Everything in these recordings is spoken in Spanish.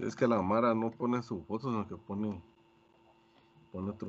Es que la Mara no pone su foto, sino que pone, pone otro.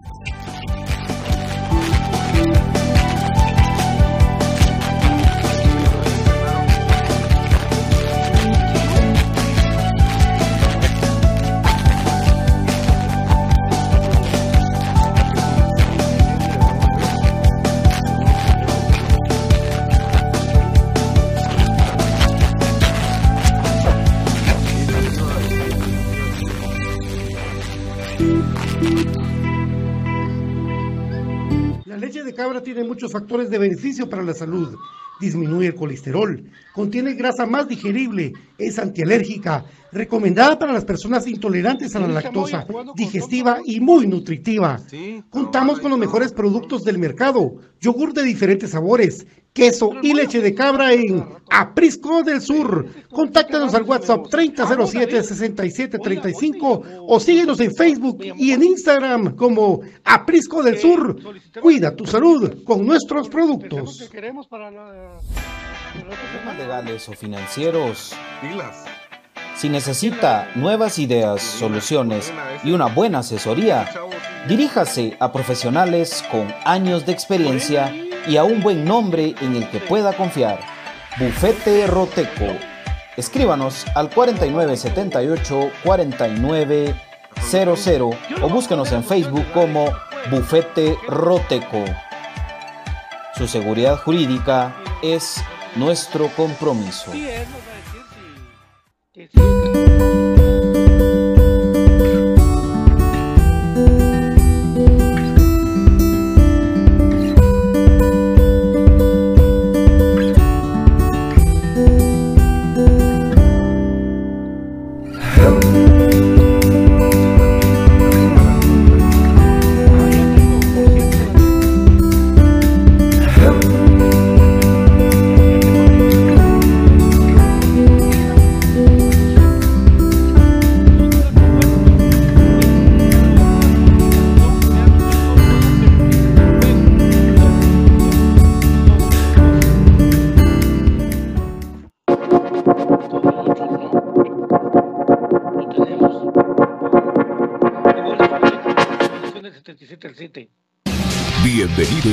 Tiene muchos factores de beneficio para la salud. Disminuye el colesterol, contiene grasa más digerible, es antialérgica, recomendada para las personas intolerantes a la lactosa, digestiva y muy nutritiva. Contamos con los mejores productos del mercado, yogur de diferentes sabores, queso y leche de cabra en Aprisco del Sur. Contáctanos al WhatsApp 3007-6735 o síguenos en Facebook y en Instagram como Aprisco del Sur. Cuida tu salud con nuestros productos. Problemas legales o financieros. Si necesita nuevas ideas, soluciones y una buena asesoría, diríjase a profesionales con años de experiencia y a un buen nombre en el que pueda confiar. Bufete Roteco. Escríbanos al 4978 4900 o búsquenos en Facebook como Bufete Roteco. Su seguridad jurídica es nuestro compromiso.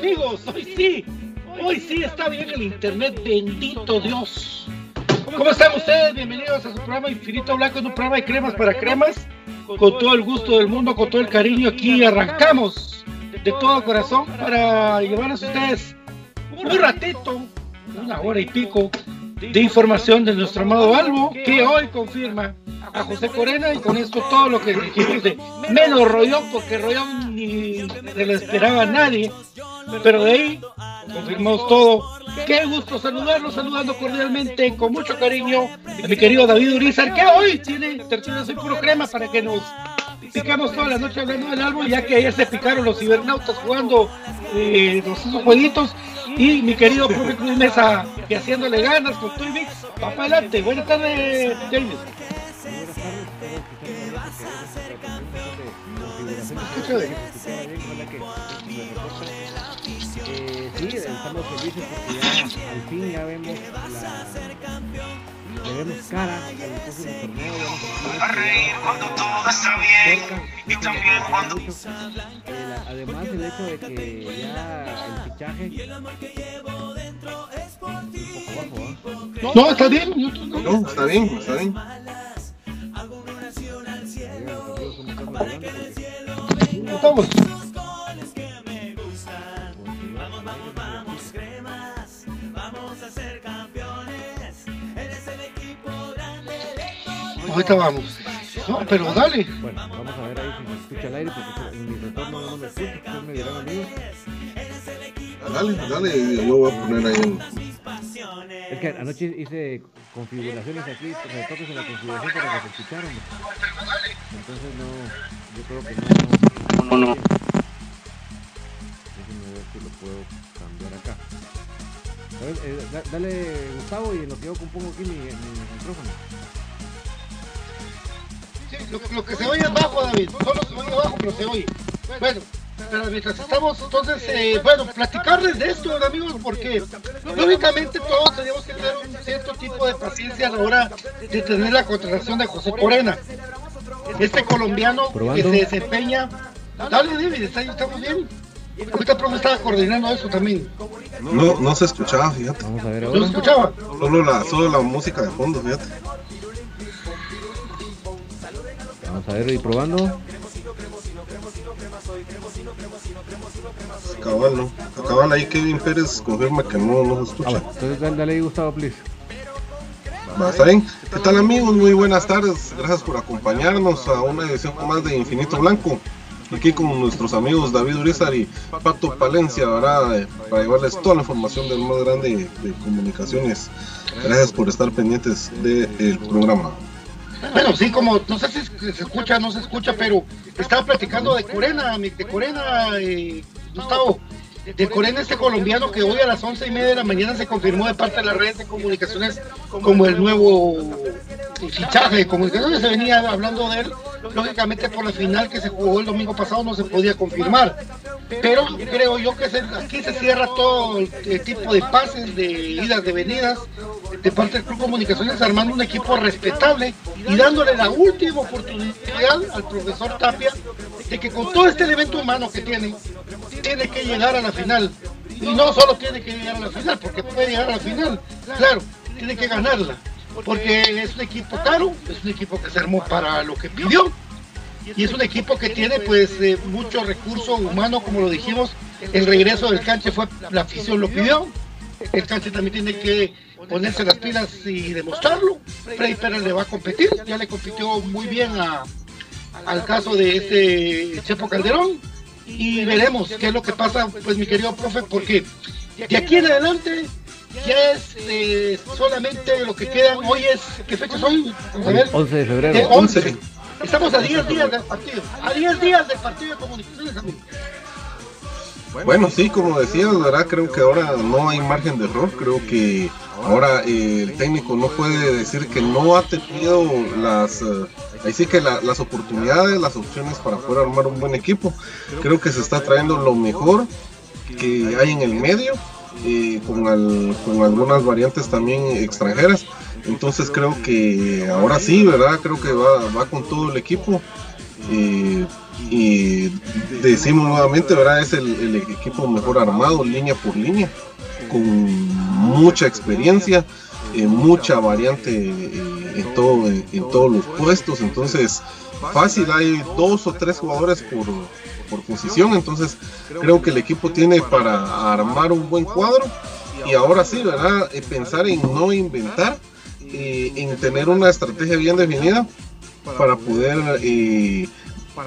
Amigos, hoy sí. Hoy sí está bien el internet, bendito Dios. ¿Cómo están ustedes? Bienvenidos a su programa Infinito Blanco, un programa de cremas para cremas. Con todo el gusto del mundo, con todo el cariño, aquí arrancamos de todo corazón para llevarles a ustedes un ratito, una hora y pico de información de nuestro amado Albo, que hoy confirma a José Corena y con esto todo lo que dijimos de menos Rollón, porque Rollón ni se lo esperaba a nadie. pero de ahí confirmamos todo. Qué gusto saludarlo, saludando cordialmente, con mucho cariño, a mi querido David Urizar, que hoy tiene tertulia soy puro crema para que nos picamos toda la noche hablando del álbum, ya que ayer se picaron los cibernautas jugando eh, los esos jueguitos. Y mi querido profe Cruz Mesa, que haciéndole ganas con Twinix, va para adelante. Buenas tardes, James. Eh, sí, estamos felices porque ya al fin ya vemos la, le vemos cara torneo. Ya a reír cuando todo está bien y también cuando... Además el hecho de que ya el fichaje. No, está bien. No, está bien, está bien. Estamos. Ahorita vamos. No, pero dale. Bueno, vamos a ver ahí si se escucha el aire, porque en mi retorno no me escucho, ustedes me dirán a mí. Dale, dale, yo voy a poner ahí en... Es que anoche hice configuraciones aquí, retoques en la configuración para que se escucharan. Entonces no, yo creo que no. No, no. Déjenme ver si lo puedo cambiar acá. A ver, eh, dale Gustavo y en lo que yo compongo aquí mi, mi micrófono lo, que se oye es bajo, David. Solo se oye bajo, pero se oye. Bueno, pero mientras estamos, entonces, eh, bueno, platicarles de esto, amigos, porque lógicamente todos tenemos que tener un cierto tipo de paciencia a la hora de tener la contratación de José Corena. Este colombiano que se desempeña. Dale, David, estamos bien. Ahorita profe estaba coordinando eso también. No, no se escuchaba, fíjate. Vamos a ver ahora. ¿No se escuchaba? Solo la, solo la música de fondo, fíjate. A ver, y probando. Cabal, no. Cabal, ahí Kevin Pérez confirma que no nos escucha. Ah, entonces dale ahí, Gustavo, please. ¿está bien? ¿Qué tal amigos? Muy buenas tardes. Gracias por acompañarnos a una edición más de Infinito Blanco. Aquí con nuestros amigos David Urizar y Pato Palencia, ¿verdad? Para llevarles toda la información del más grande de comunicaciones. Gracias por estar pendientes del programa. Bueno, sí, como no sé si se escucha no se escucha, pero estaba platicando de Corena, de Corena, eh, Gustavo, de Corena este colombiano que hoy a las once y media de la mañana se confirmó de parte de las redes de comunicaciones como el nuevo fichaje de comunicaciones, se venía hablando de él, lógicamente por la final que se jugó el domingo pasado no se podía confirmar, pero creo yo que aquí se cierra todo el tipo de pases, de idas, de venidas, de parte del Club Comunicaciones, armando un equipo respetable y dándole la última oportunidad al profesor Tapia de que con todo este elemento humano que tiene, tiene que llegar a la final. Y no solo tiene que llegar a la final, porque puede llegar a la final, claro, tiene que ganarla. Porque es un equipo caro, es un equipo que se armó para lo que pidió. Y es un equipo que tiene pues eh, mucho recurso humano, como lo dijimos, el regreso del canche fue, la afición lo pidió, el canche también tiene que ponerse las pilas y demostrarlo, Freddy Pérez le va a competir, ya le compitió muy bien a, al caso de este Chepo Calderón. Y veremos qué es lo que pasa, pues mi querido profe, porque de aquí en adelante ya es eh, solamente lo que queda, hoy es, ¿qué fecha es hoy? Vamos a ver. 11 de febrero. 11. Estamos a 10 días del partido. A 10 días del partido de comunicaciones, Bueno, sí, como decías, ¿verdad? Creo que ahora no hay margen de error. Creo que ahora eh, el técnico no puede decir que no ha tenido las, uh, ahí sí que las oportunidades, las opciones para poder armar un buen equipo. Creo que se está trayendo lo mejor que hay en el medio, con, algunas variantes también extranjeras. Entonces creo que ahora sí, ¿verdad? Creo que va, con todo el equipo. y decimos nuevamente, ¿verdad? Es el, equipo mejor armado, línea por línea, con mucha experiencia, eh, mucha variante eh, en, todo, en, todos los puestos. Entonces, fácil, hay dos o tres jugadores por, por posición. Entonces, creo que el equipo tiene para armar un buen cuadro. Y ahora sí, ¿verdad? Eh, pensar en no inventar en tener una estrategia bien definida para poder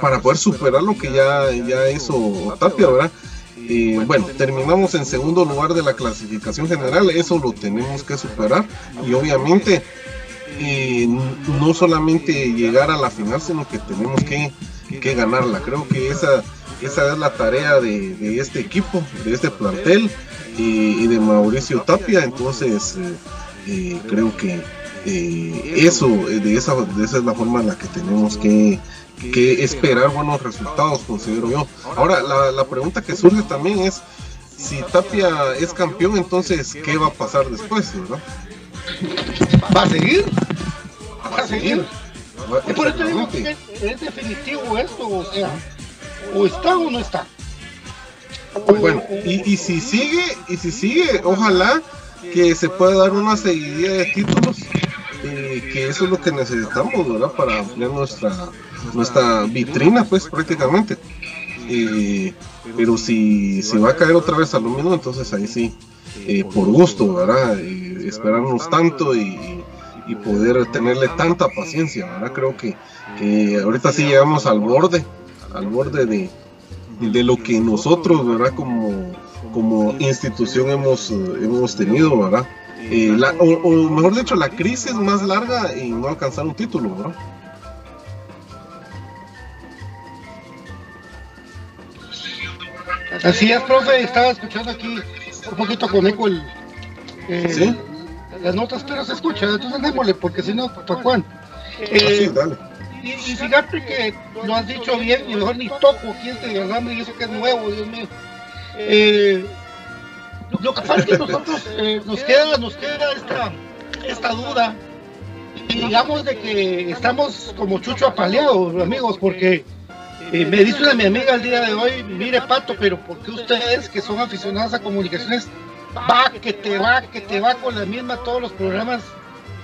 para poder superar lo que ya, ya hizo Tapia, ¿verdad? Eh, bueno, terminamos en segundo lugar de la clasificación general, eso lo tenemos que superar y obviamente eh, no solamente llegar a la final, sino que tenemos que, que ganarla. Creo que esa, esa es la tarea de, este equipo, de este plantel y, de Mauricio Tapia. Entonces, eh, creo que eso, de esa, de esa es la forma en la que tenemos que, que esperar buenos resultados, considero yo. Ahora, la, la pregunta que surge también es, si Tapia es campeón, entonces, ¿qué va a pasar después, verdad? ¿Va a seguir? ¿Va a seguir? Es por eso digo que es definitivo esto, o sea, o está o no está. Bueno, y, y si sigue, y si sigue, ojalá que se pueda dar una seguidilla de títulos, eh, que eso es lo que necesitamos, ¿verdad? Para ampliar nuestra nuestra vitrina, pues prácticamente. pero si, si va a caer otra vez a lo mismo, entonces ahí sí, eh, por gusto, ¿verdad? esperarnos tanto y, poder tenerle tanta paciencia, ¿verdad? Creo que, que ahorita sí llegamos al borde, al borde de, de lo que nosotros, ¿verdad? Como, como institución hemos, hemos tenido, ¿verdad? Eh, o, o, mejor dicho, la crisis más larga y no alcanzar un título, ¿verdad? Así es, profe, estaba escuchando aquí un poquito con eco el, eh, las notas, pero se escucha, entonces démosle, porque si no, ¿para cuándo? Eh, y, y, fíjate que lo has dicho bien, y mejor ni toco aquí este alambre y eso que es nuevo, Dios mío. Eh, lo que pasa es que nosotros eh, nos queda, nos queda esta, esta duda, y digamos de que estamos como chucho apaleados, amigos, porque me dice una mi amiga el día de hoy, mire Pato, pero ¿por qué ustedes que son aficionados a comunicaciones va, que te va, que te va con la misma todos los programas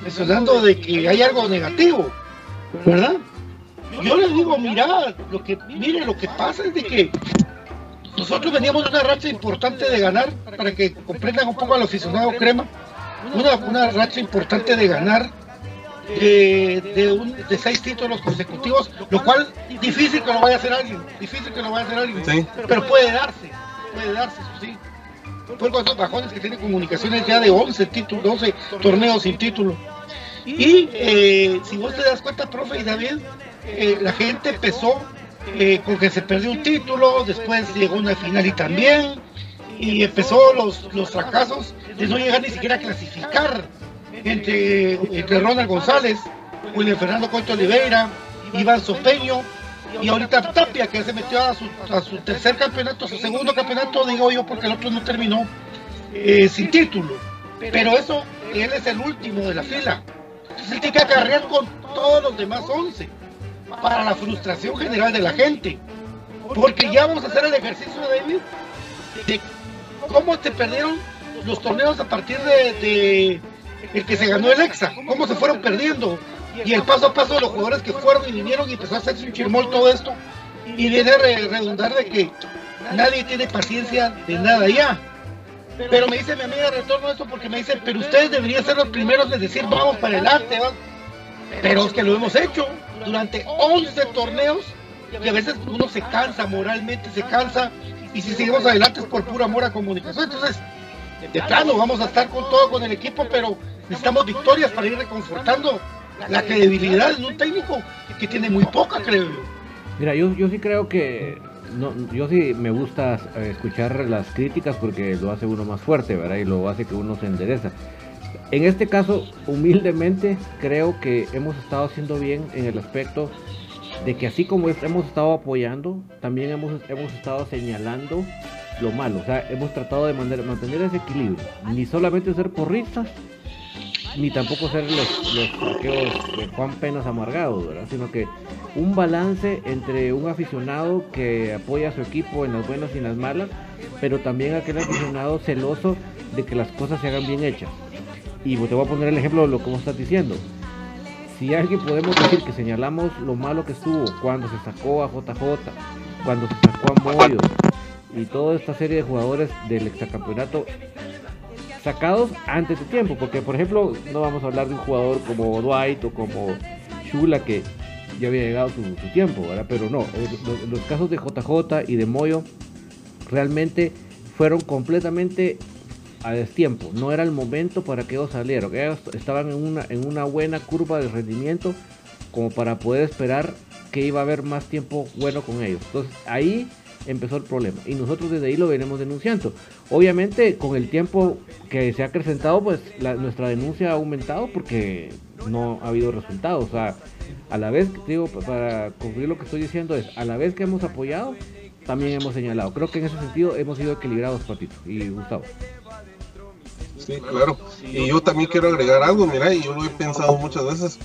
mencionando de que hay algo negativo? ¿Verdad? Yo les digo, mira, lo que, mire, lo que pasa es de que nosotros veníamos de una racha importante de ganar, para que comprendan un poco al aficionado crema, una, una racha importante de ganar de, un, de seis títulos consecutivos, lo cual difícil que lo vaya a hacer alguien, difícil que lo vaya a hacer alguien, pero puede darse, puede darse, sí. Fue con esos bajones que tiene comunicaciones ya de 11 títulos, 11 torneos sin título. Y eh, si vos te das cuenta, profe y David, eh, la gente empezó eh, con que se perdió un título, después llegó una final y también, y empezó los, los fracasos de no llegar ni siquiera a clasificar entre, entre Ronald González, William Fernando Conto Oliveira, Iván Sopeño y ahorita Tapia, que se metió a su, a tercer campeonato, su segundo campeonato, digo yo, porque el otro no terminó eh, sin título. Pero eso, él es el último de la fila. Entonces él tiene que acarrear con todos los demás 11 para la frustración general de la gente. Porque ya vamos a hacer el ejercicio, David, de cómo se perdieron los torneos a partir de el que se ganó el EXA, cómo se fueron perdiendo. Y el paso a paso de los jugadores que fueron y vinieron y empezó a hacerse un chirmol todo esto. Y viene a redundar de que nadie tiene paciencia de nada ya. Pero me dice mi amiga retorno esto porque me dice, pero ustedes deberían ser los primeros de decir vamos para adelante, pero es que lo hemos hecho durante 11 torneos y a veces uno se cansa moralmente, se cansa y si seguimos adelante es por puro amor a comunicación. Entonces, de plano vamos a estar con todo con el equipo, pero necesitamos victorias para ir reconfortando la credibilidad de un técnico que tiene muy poca, creo yo. Mira, yo, yo sí creo que no, yo sí me gusta eh, escuchar las críticas porque lo hace uno más fuerte, ¿verdad? Y lo hace que uno se endereza. En este caso, humildemente, creo que hemos estado haciendo bien en el aspecto de que así como hemos estado apoyando, también hemos, hemos estado señalando lo malo. O sea, hemos tratado de mantener, ese equilibrio. Ni solamente ser porristas, ni tampoco ser los, los de Juan Penas amargados. Sino que un balance entre un aficionado que apoya a su equipo en las buenas y en las malas, pero también aquel aficionado celoso de que las cosas se hagan bien hechas. Y te voy a poner el ejemplo de lo que vos estás diciendo. Si alguien podemos decir que señalamos lo malo que estuvo cuando se sacó a JJ, cuando se sacó a Moyo, y toda esta serie de jugadores del exacampeonato sacados antes de tiempo, porque por ejemplo no vamos a hablar de un jugador como Dwight o como Shula que ya había llegado su, tiempo, ¿verdad? Pero no, los, los, casos de JJ y de Moyo realmente fueron completamente a destiempo. No era el momento para que ellos salieran. Ellos estaban en una, en una buena curva de rendimiento como para poder esperar que iba a haber más tiempo bueno con ellos. Entonces ahí empezó el problema y nosotros desde ahí lo venimos denunciando. Obviamente con el tiempo que se ha acrecentado pues nuestra denuncia ha aumentado porque no ha habido resultados. O sea, a la vez, digo, para concluir lo que estoy diciendo es, a la vez que hemos apoyado, también hemos señalado. Creo que en ese sentido hemos sido equilibrados, Patito y Gustavo. Sí, claro. Y yo también quiero agregar algo, mira, y yo lo he pensado muchas veces.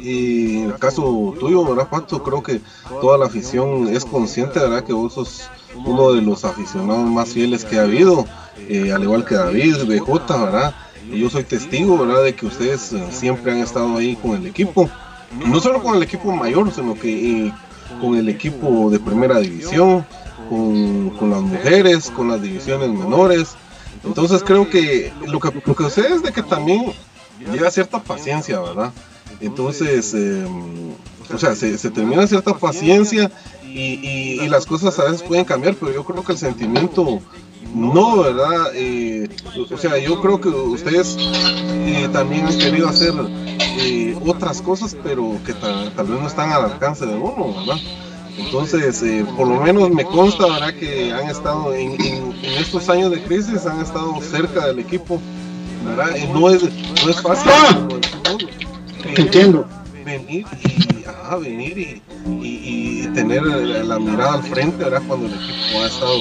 Y en el caso tuyo, ¿verdad, Pato? Creo que toda la afición es consciente, ¿verdad? Que vos sos uno de los aficionados más fieles que ha habido, eh, al igual que David, BJ, ¿verdad? Y yo soy testigo, ¿verdad? De que ustedes eh, siempre han estado ahí con el equipo. No solo con el equipo mayor, sino que eh, con el equipo de primera división, con, con las mujeres, con las divisiones menores entonces creo que lo que, lo que sucede es de que también llega cierta paciencia, ¿verdad? Entonces, em, o sea, se, termina cierta paciencia y, y, las cosas a veces pueden cambiar, pero yo creo que el sentimiento no, ¿verdad? Eh, o sea, yo creo que ustedes eh, también han querido hacer eh, otras cosas, pero que tal vez no están al alcance de uno, ¿verdad? Entonces, eh, por lo menos me consta, ¿verdad? Que han estado en, estos años de crisis, han estado cerca del equipo, ¿verdad? no, es, no es fácil. Entiendo. Venir y, ajá, venir y, y, tener la, mirada al frente, ¿verdad? Cuando el equipo ha estado,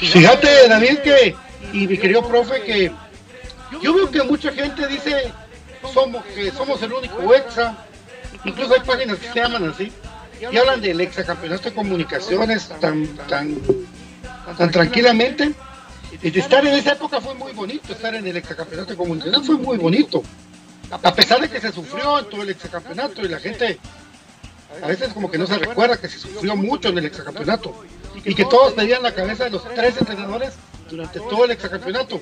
Fíjate, David, que, y mi querido profe, que yo veo que mucha gente dice somos, que somos el único EXA, incluso hay páginas que se llaman así y hablan del exacampeonato de comunicaciones tan, tan, tan tranquilamente. Y estar en esa época fue muy bonito, estar en el exacampeonato de comunicaciones fue muy bonito. A pesar de que se sufrió en todo el exacampeonato y la gente a veces como que no se recuerda que se sufrió mucho en el exacampeonato y que todos pedían la cabeza de los tres entrenadores durante todo el exacampeonato.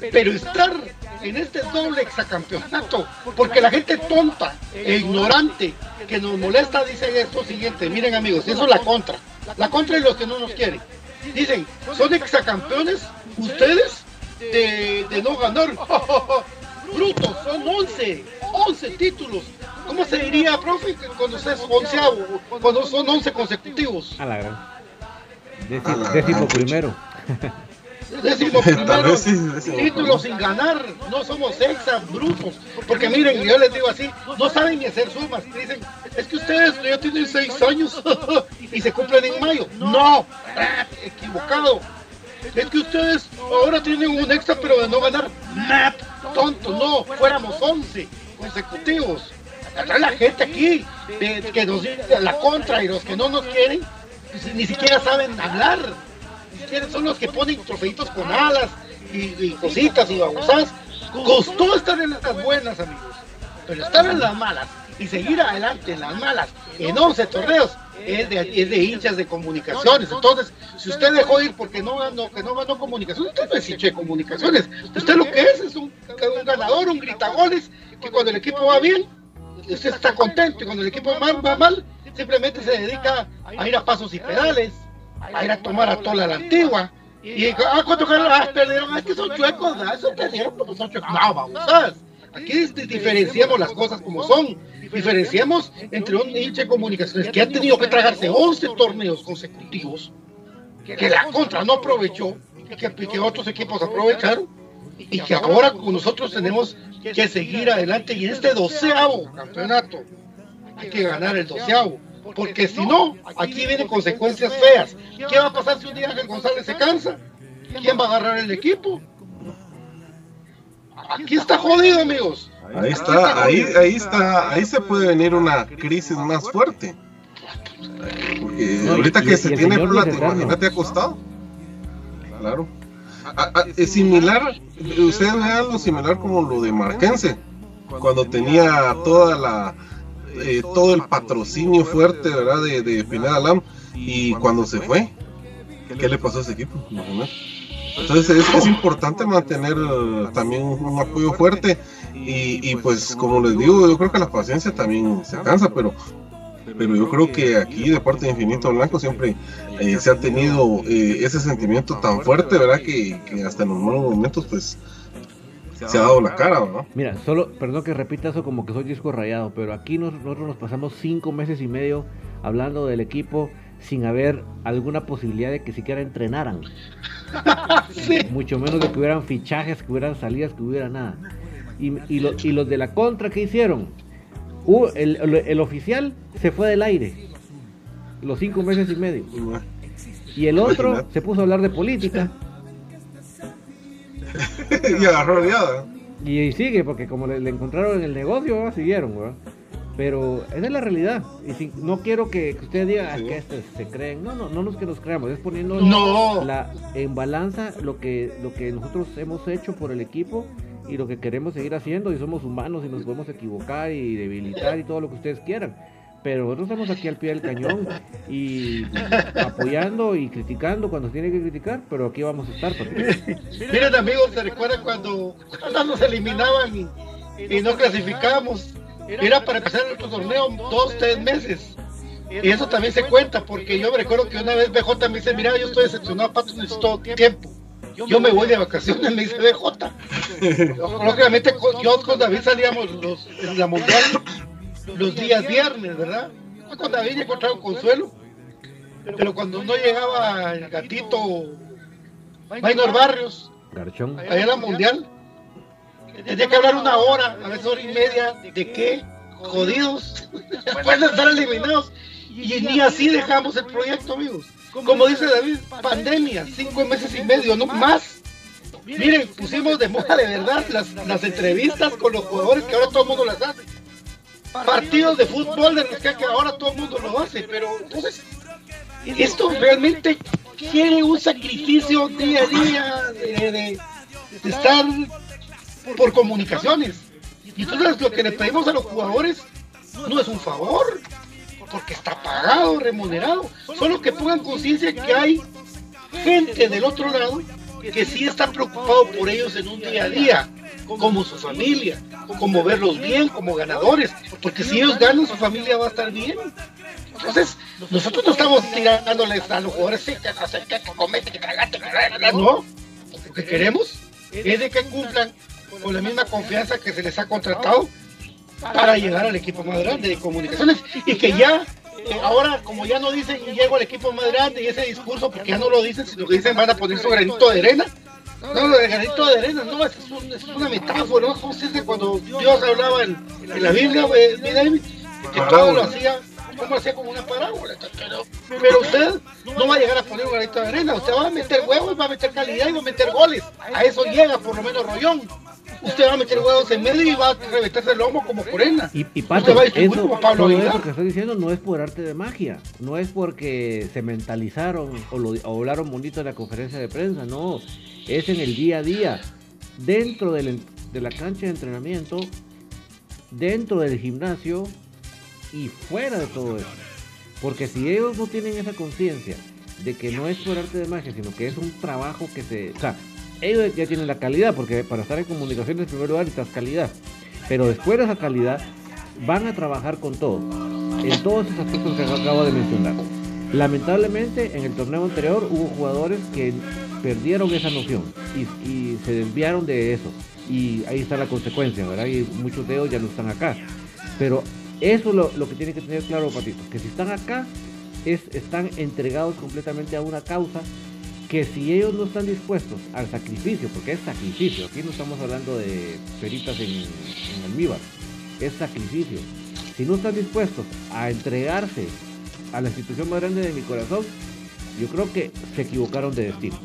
Pero estar en este doble exacampeonato, porque la gente tonta e ignorante que nos molesta dice esto siguiente, miren amigos, eso es la contra, la contra y los que no nos quieren. Dicen, son exacampeones ustedes de, no ganar. Brutos, son 11, 11 títulos. ¿Cómo se diría, profe, cuando es onceavo, cuando son 11 consecutivos? A la gran. Décimo, primero. Décimo primero, títulos sin ganar, no somos exa, brutos. Porque miren, yo les digo así, no saben ni hacer sumas. Dicen, es que ustedes ya tienen seis años y se cumplen en mayo. No, equivocado. Es que ustedes ahora tienen un extra, pero de no ganar. Nap, tonto, no, fuéramos 11 consecutivos. La gente aquí que nos dice la contra y los que no nos quieren, pues, ni siquiera saben hablar son los que ponen trofeitos con alas y, cositas y babosas. Costó estar en las buenas, amigos. Pero estar en las malas y seguir adelante en las malas en 11 torneos es de, de hinchas de comunicaciones. Entonces, si usted dejó ir porque no ganó, que no ganó comunicaciones, usted no es hincha de comunicaciones. Usted lo que es es un, ganador, un gritagoles, que cuando el equipo va bien, usted está contento y cuando el equipo va mal, simplemente se dedica a ir a pasos y pedales a ir a tomar a toda la antigua. Y ah, ¿cuánto ah, perdieron? Es que son chuecos, ¿no? Eso perdieron porque son chuecos. No, vamos, ¿sabes? Aquí diferenciamos las cosas como son. Diferenciamos entre un hincha de comunicaciones que ha tenido que tragarse 11 torneos consecutivos, que la contra no aprovechó, que otros equipos aprovecharon, y que ahora nosotros tenemos que seguir adelante. Y en este doceavo campeonato hay que ganar el doceavo porque si no, aquí vienen consecuencias feas. ¿Qué va a pasar si un día Ángel González se cansa? ¿Quién va a agarrar el equipo? Aquí está jodido, amigos. Ahí está, ahí, ahí está, ahí se puede venir una crisis más fuerte. Porque ahorita que se tiene plata, imagínate ha costado. Claro. es similar, ustedes vean algo similar como lo de Marquense, cuando tenía toda la eh, todo el patrocinio fuerte, ¿verdad? De, de Pineda Lam. Y cuando se fue, ¿qué le pasó a ese equipo? Entonces es, importante mantener eh, también un apoyo fuerte y, pues como les digo, yo creo que la paciencia también se cansa, pero pero yo creo que aquí de parte de Infinito Blanco siempre eh, se ha tenido eh, ese sentimiento tan fuerte, ¿verdad? Que, hasta en los malos momentos, pues, se ha dado la cara, ¿no? Mira, solo, perdón que repita eso como que soy disco rayado, pero aquí nosotros nos pasamos cinco meses y medio hablando del equipo sin haber alguna posibilidad de que siquiera entrenaran. Mucho menos de que hubieran fichajes, que hubieran salidas, que hubiera nada. Y, y, y los de la contra que hicieron, el, oficial se fue del aire. Los cinco meses y medio. Y el otro se puso a hablar de política. y agarró Y, sigue, porque como le, encontraron en el negocio, siguieron, Pero esa es la realidad. Y si, no quiero que, usted diga que este se creen. No, no, no nos que nos creamos. Es poniendo la, en balanza lo que, lo que nosotros hemos hecho por el equipo y lo que queremos seguir haciendo y somos humanos y nos podemos equivocar y debilitar y todo lo que ustedes quieran. Pero nosotros estamos aquí al pie del cañón y apoyando y criticando cuando tiene que criticar, pero aquí vamos a estar. Miren amigos, ¿se recuerdan cuando, nos eliminaban y, no clasificamos? Era para empezar nuestro torneo dos, tres meses. Y eso también se cuenta, porque yo me recuerdo que una vez BJ me dice, mira, yo estoy decepcionado, Pato, necesito tiempo yo me voy de vacaciones, me dice BJ. Lógicamente, yo con David salíamos los, en la mundial los días viernes, ¿verdad? Con David encontraba consuelo. Pero cuando no llegaba el gatito Maynor Barrios, allá en la mundial, tenía que hablar una hora, a veces hora y media, de qué jodidos, de estar eliminados. Y ni así dejamos el proyecto, amigos. Como dice David, pandemia, cinco meses y medio, no más. Miren, pusimos de moda de verdad las, las entrevistas con los jugadores que ahora todo el mundo las hace. Partidos de fútbol de los que ahora todo el mundo lo hace, pero entonces, esto realmente quiere un sacrificio día a día de, estar por comunicaciones. Y entonces lo que le pedimos a los jugadores no es un favor, porque está pagado, remunerado. Solo que pongan conciencia que hay gente del otro lado que sí está preocupado por ellos en un día a día, como su familia, como verlos bien, como ganadores, porque si ellos ganan, su familia va a estar bien. Entonces, nosotros no estamos tirándoles a los jugadores qué, que comete, que cagate, que no. Lo que queremos es de que cumplan con la misma confianza que se les ha contratado para llegar al equipo más grande de comunicaciones y que ya eh, ahora como ya no dicen llego al equipo más grande y ese discurso porque ya no lo dicen sino que dicen van a poner su granito de arena no, lo de granito de arena, no, es, es una metáfora, ¿no? ¿Cómo se dice cuando Dios hablaba en, la Biblia, eh, que todo lo hacía, como hacía como una parábola, pero, pero usted no va a llegar a poner un granito de arena, usted va a meter huevos, va a meter calidad y va a meter goles, a eso llega por lo menos Rollón, usted va a meter huevos en medio y va a reventarse el lomo como Corena. Y, y Pato, eso, como Pablo todo eso que estoy diciendo no es por arte de magia, no es porque se mentalizaron o, lo, hablaron bonito en la conferencia de prensa, no, es en el día a día, dentro de la cancha de entrenamiento, dentro del gimnasio y fuera de todo eso. Porque si ellos no tienen esa conciencia de que no es por arte de magia, sino que es un trabajo que se... O sea, ellos ya tienen la calidad, porque para estar en comunicaciones en primer lugar necesitas calidad. Pero después de esa calidad, van a trabajar con todo, en todos esos aspectos que acabo de mencionar. Lamentablemente, en el torneo anterior hubo jugadores que perdieron esa noción y, se desviaron de eso. Y ahí está la consecuencia, ¿verdad? Y muchos de ellos ya no están acá. Pero eso es lo, lo que tiene que tener claro, Patito, que si están acá, es, están entregados completamente a una causa que si ellos no están dispuestos al sacrificio, porque es sacrificio, aquí no estamos hablando de peritas en, en almíbar, es sacrificio. Si no están dispuestos a entregarse a la institución más grande de mi corazón, yo creo que se equivocaron de destino.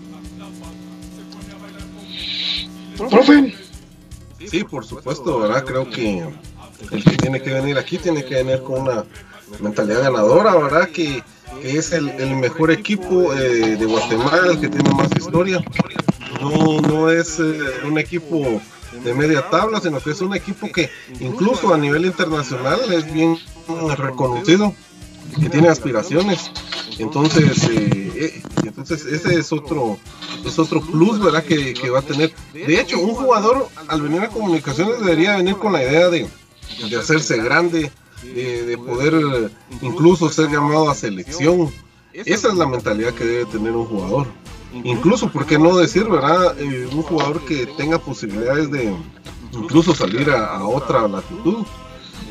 Profe. Sí, por supuesto, ¿verdad? Creo que el que tiene que venir aquí tiene que venir con una mentalidad ganadora, ¿verdad? Que que es el, mejor equipo eh, de Guatemala, el que tiene más historia. No, no es eh, un equipo de media tabla, sino que es un equipo que incluso a nivel internacional es bien reconocido, que tiene aspiraciones. Entonces, eh, entonces ese es otro, es otro plus, ¿verdad? Que, que, va a tener. De hecho, un jugador al venir a comunicaciones debería venir con la idea de, de hacerse grande, de poder incluso ser llamado a selección. Esa es la mentalidad que debe tener un jugador. Incluso, ¿por qué no decir, verdad? Eh, un jugador que tenga posibilidades de incluso salir a, otra latitud.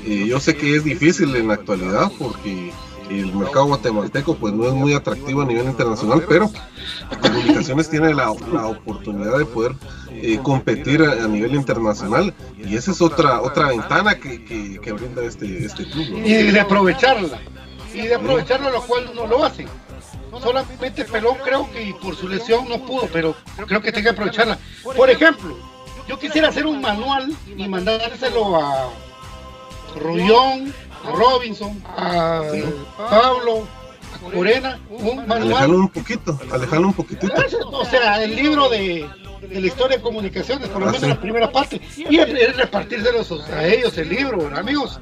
Eh, yo sé que es difícil en la actualidad porque el mercado guatemalteco pues no es muy atractivo a nivel internacional, pero Comunicaciones tiene la, oportunidad de poder eh, competir a, nivel internacional y esa es otra otra ventana que, que, brinda este, este club. Y de aprovecharla, y de aprovecharla lo cual no lo hacen. Solamente Pelón creo que por su lesión no pudo, pero creo que tiene que aprovecharla. Por ejemplo, yo quisiera hacer un manual y mandárselo a Rullón, a Robinson, a Pablo, a Corena, un manual. Alejarlo un poquito, alejarlo un poquitito. O sea, el libro de, de la historia de comunicaciones, por lo ah, menos la primera parte, y es, repartírselos a ellos el libro, amigos,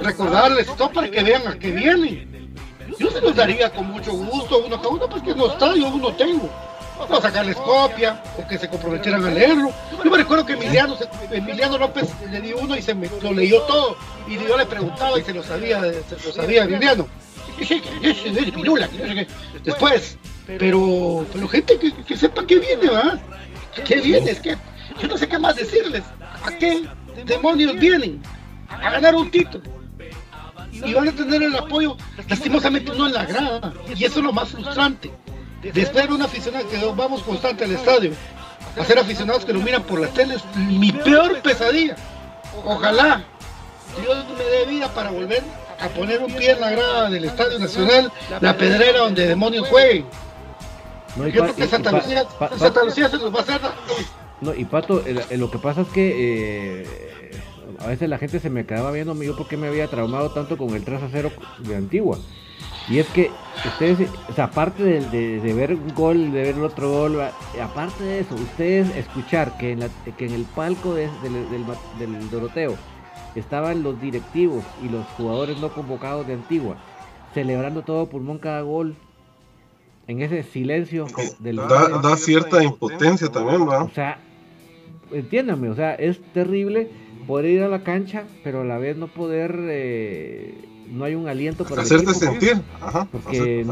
recordarles todo para que vean a qué vienen. Yo se los daría con mucho gusto, uno que uno, pues que no está, yo uno tengo o sacarles copia, o que se comprometieran a leerlo. Yo me recuerdo que Emiliano, Emiliano López le dio uno y se me, lo leyó todo, y yo le preguntaba y se lo sabía, se lo sabía Emiliano. Después, pero, pero gente que, sepa qué viene, ¿verdad? ¿Qué viene? Es que yo no sé qué más decirles. ¿A qué demonios vienen? A ganar un título. Y van a tener el apoyo, lastimosamente no en la grada. Y eso es lo más frustrante de ser un aficionado que vamos constante al estadio, a ser aficionados que lo miran por la tele, es mi peor pesadilla. Ojalá Dios me dé vida para volver a poner un pie en la grada del Estadio Nacional, la pedrera donde demonios jueguen. No, Yo creo que Santa, Lucía, Santa Lucía se nos va a hacer. No, y Pato, lo que pasa es que eh, a veces la gente se me quedaba viendo yo porque me había traumado tanto con el 3 a 0 de Antigua. Y es que ustedes, o sea, aparte de, ver un gol, de ver otro gol, aparte de eso, ustedes escuchar que en, la, que en el palco del, Doroteo estaban los directivos y los jugadores no convocados de Antigua, celebrando todo pulmón cada gol, en ese silencio del... Da, da cierta impotencia también, ¿verdad? O sea, entiéndame, o sea, es terrible poder ir a la cancha, pero a la vez no poder... Eh, no hay un aliento para hacerte sentir, Ajá, porque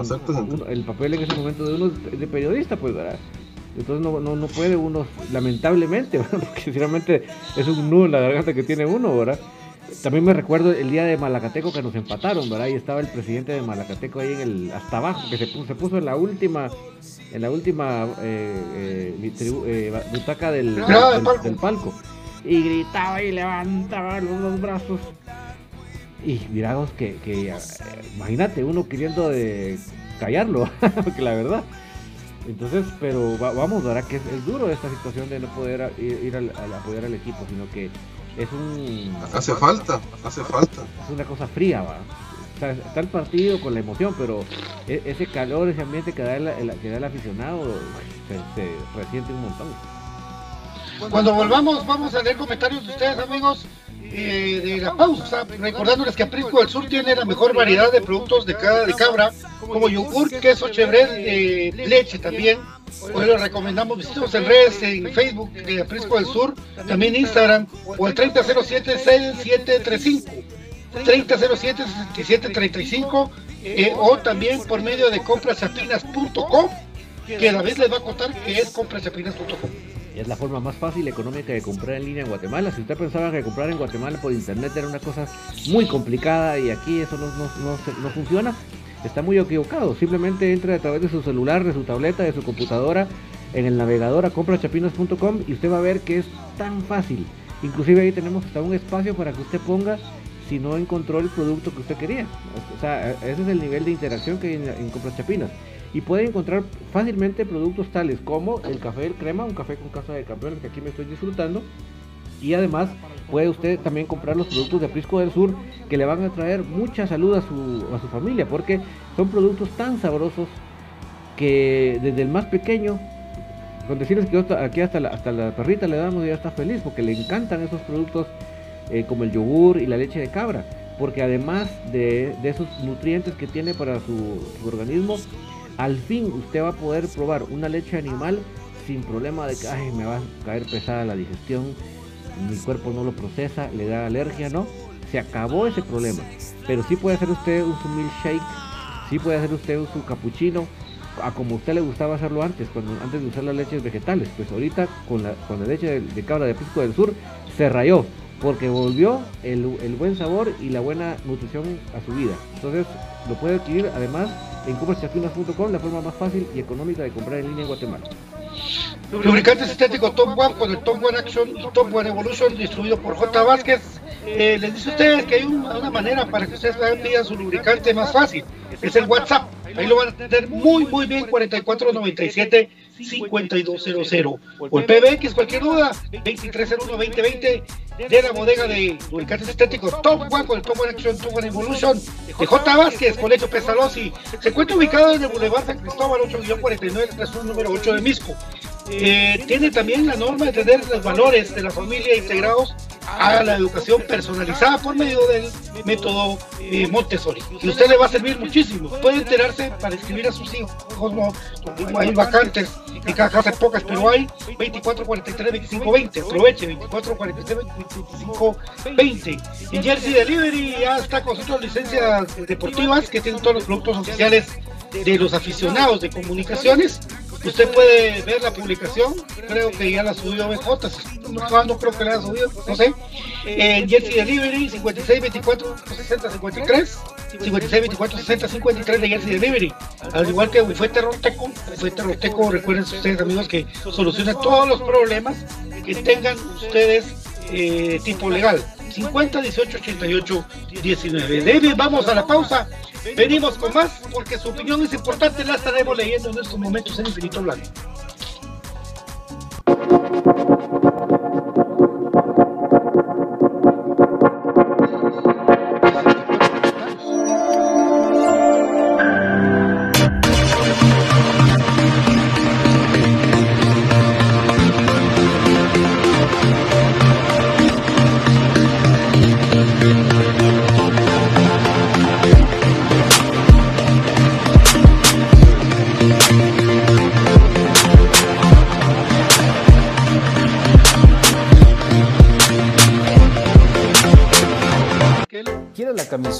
el papel en ese momento de uno es de periodista, pues, ¿verdad? Entonces no, no, no puede uno, lamentablemente, porque sinceramente es un nudo en la garganta que tiene uno, ¿verdad? También me recuerdo el día de Malacateco que nos empataron, ¿verdad? Y estaba el presidente de Malacateco ahí en el hasta abajo, que se puso, se puso en la última, en la última eh, eh, eh butaca del, del, palco. Y gritaba y levantaba los brazos y miramos que, que eh, imagínate uno queriendo de callarlo, que la verdad. Entonces, pero vamos, ahora que es, duro esta situación de no poder ir, a, apoyar al equipo, sino que es un... Hace falta, hace falta. Es una cosa fría, va. está el partido con la emoción, pero e, ese calor, ese ambiente que da el, que da el aficionado, se, se resiente un montón. Cuando volvamos, vamos a leer comentarios de ustedes, amigos. Eh, de la pausa, recordándoles que Aprisco del Sur tiene la mejor variedad de productos de, cada, de cabra, como yogur, queso, chevret, eh, leche también. Hoy les recomendamos, visitemos el redes en Facebook de Aprisco del Sur, también Instagram, o el 3007-6735. 3007-6735 eh, o también por medio de comprasapinas.com que a la vez les va a contar que es comprasapinas.com. Es la forma más fácil y económica de comprar en línea en Guatemala. Si usted pensaba que comprar en Guatemala por internet era una cosa muy complicada y aquí eso no, no, funciona, está muy equivocado. Simplemente entre a través de su celular, de su tableta, de su computadora, en el navegador a comprachapinas.com y usted va a ver que es tan fácil. Inclusive ahí tenemos hasta un espacio para que usted ponga si no encontró el producto que usted quería. O sea, ese es el nivel de interacción que hay en, en Compras Chapinas y puede encontrar fácilmente productos tales como el café del crema, un café con casa de campeones que aquí me estoy disfrutando. Y además puede usted también comprar los productos de Prisco del Sur que le van a traer mucha salud a su, a su familia porque son productos tan sabrosos que desde el más pequeño, con decirles que aquí hasta la, hasta la perrita le damos ya está feliz porque le encantan esos productos eh, como el yogur y la leche de cabra porque además de, esos nutrientes que tiene para su, su organismo al fin usted va a poder probar una leche animal sin problema de que me va a caer pesada la digestión, mi cuerpo no lo procesa, le da alergia, ¿no? se acabó ese problema. Pero sí puede hacer usted un su milkshake, sí puede hacer usted un su capuchino, a como usted le gustaba hacerlo antes, cuando, antes de usar las leches vegetales. Pues ahorita con la, con la leche de, cabra de Pisco del Sur se rayó, porque volvió el, el, buen sabor y la buena nutrición a su vida. Entonces lo puede adquirir además en comerciafinas.com, la forma más fácil y económica de comprar en línea en Guatemala. Lubricantes estéticos Top One con el Top One Action y Top One Evolution distribuido por J. Vázquez. Eh, les dice a ustedes que hay una, manera para que ustedes pidan su lubricante más fácil. Es el WhatsApp. Ahí lo van a tener muy, muy bien. 4497 5200. O el PBX, cualquier duda. 2301-2020 de la bodega de lubricantes estéticos Top One con el Top One Action, Top One Evolution de J. Vázquez, Colegio Pesalosi. Se encuentra ubicado en el Boulevard San Cristóbal 8-49, número 8 de Misco. Eh, tiene también la norma de tener los valores de la familia integrados a la educación personalizada por medio del método eh, Montessori. Y usted le va a servir muchísimo. Puede enterarse para escribir a sus hijos. No, hay vacantes, en cada pocas, pero hay 24, 43, 25, 20. Aproveche, 24, 43, 25, 20. Y Jersey Delivery ya está con sus licencias deportivas que tienen todos los productos oficiales de los aficionados de comunicaciones Usted puede ver la publicación, creo que ya la subió BJ, no, no creo que la haya subido, no sé. En Jersey Delivery, 5624 60 53, 5624 60 53 de Jersey Delivery. Al igual que Bufete Roteco, Bufete Roteco, recuerden ustedes amigos que soluciona todos los problemas que tengan ustedes eh, tipo legal. 50 18 88 19. David, vamos a la pausa. Venimos con más porque su opinión es importante. La estaremos leyendo en estos momentos en Infinito Blanco.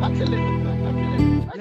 That's a.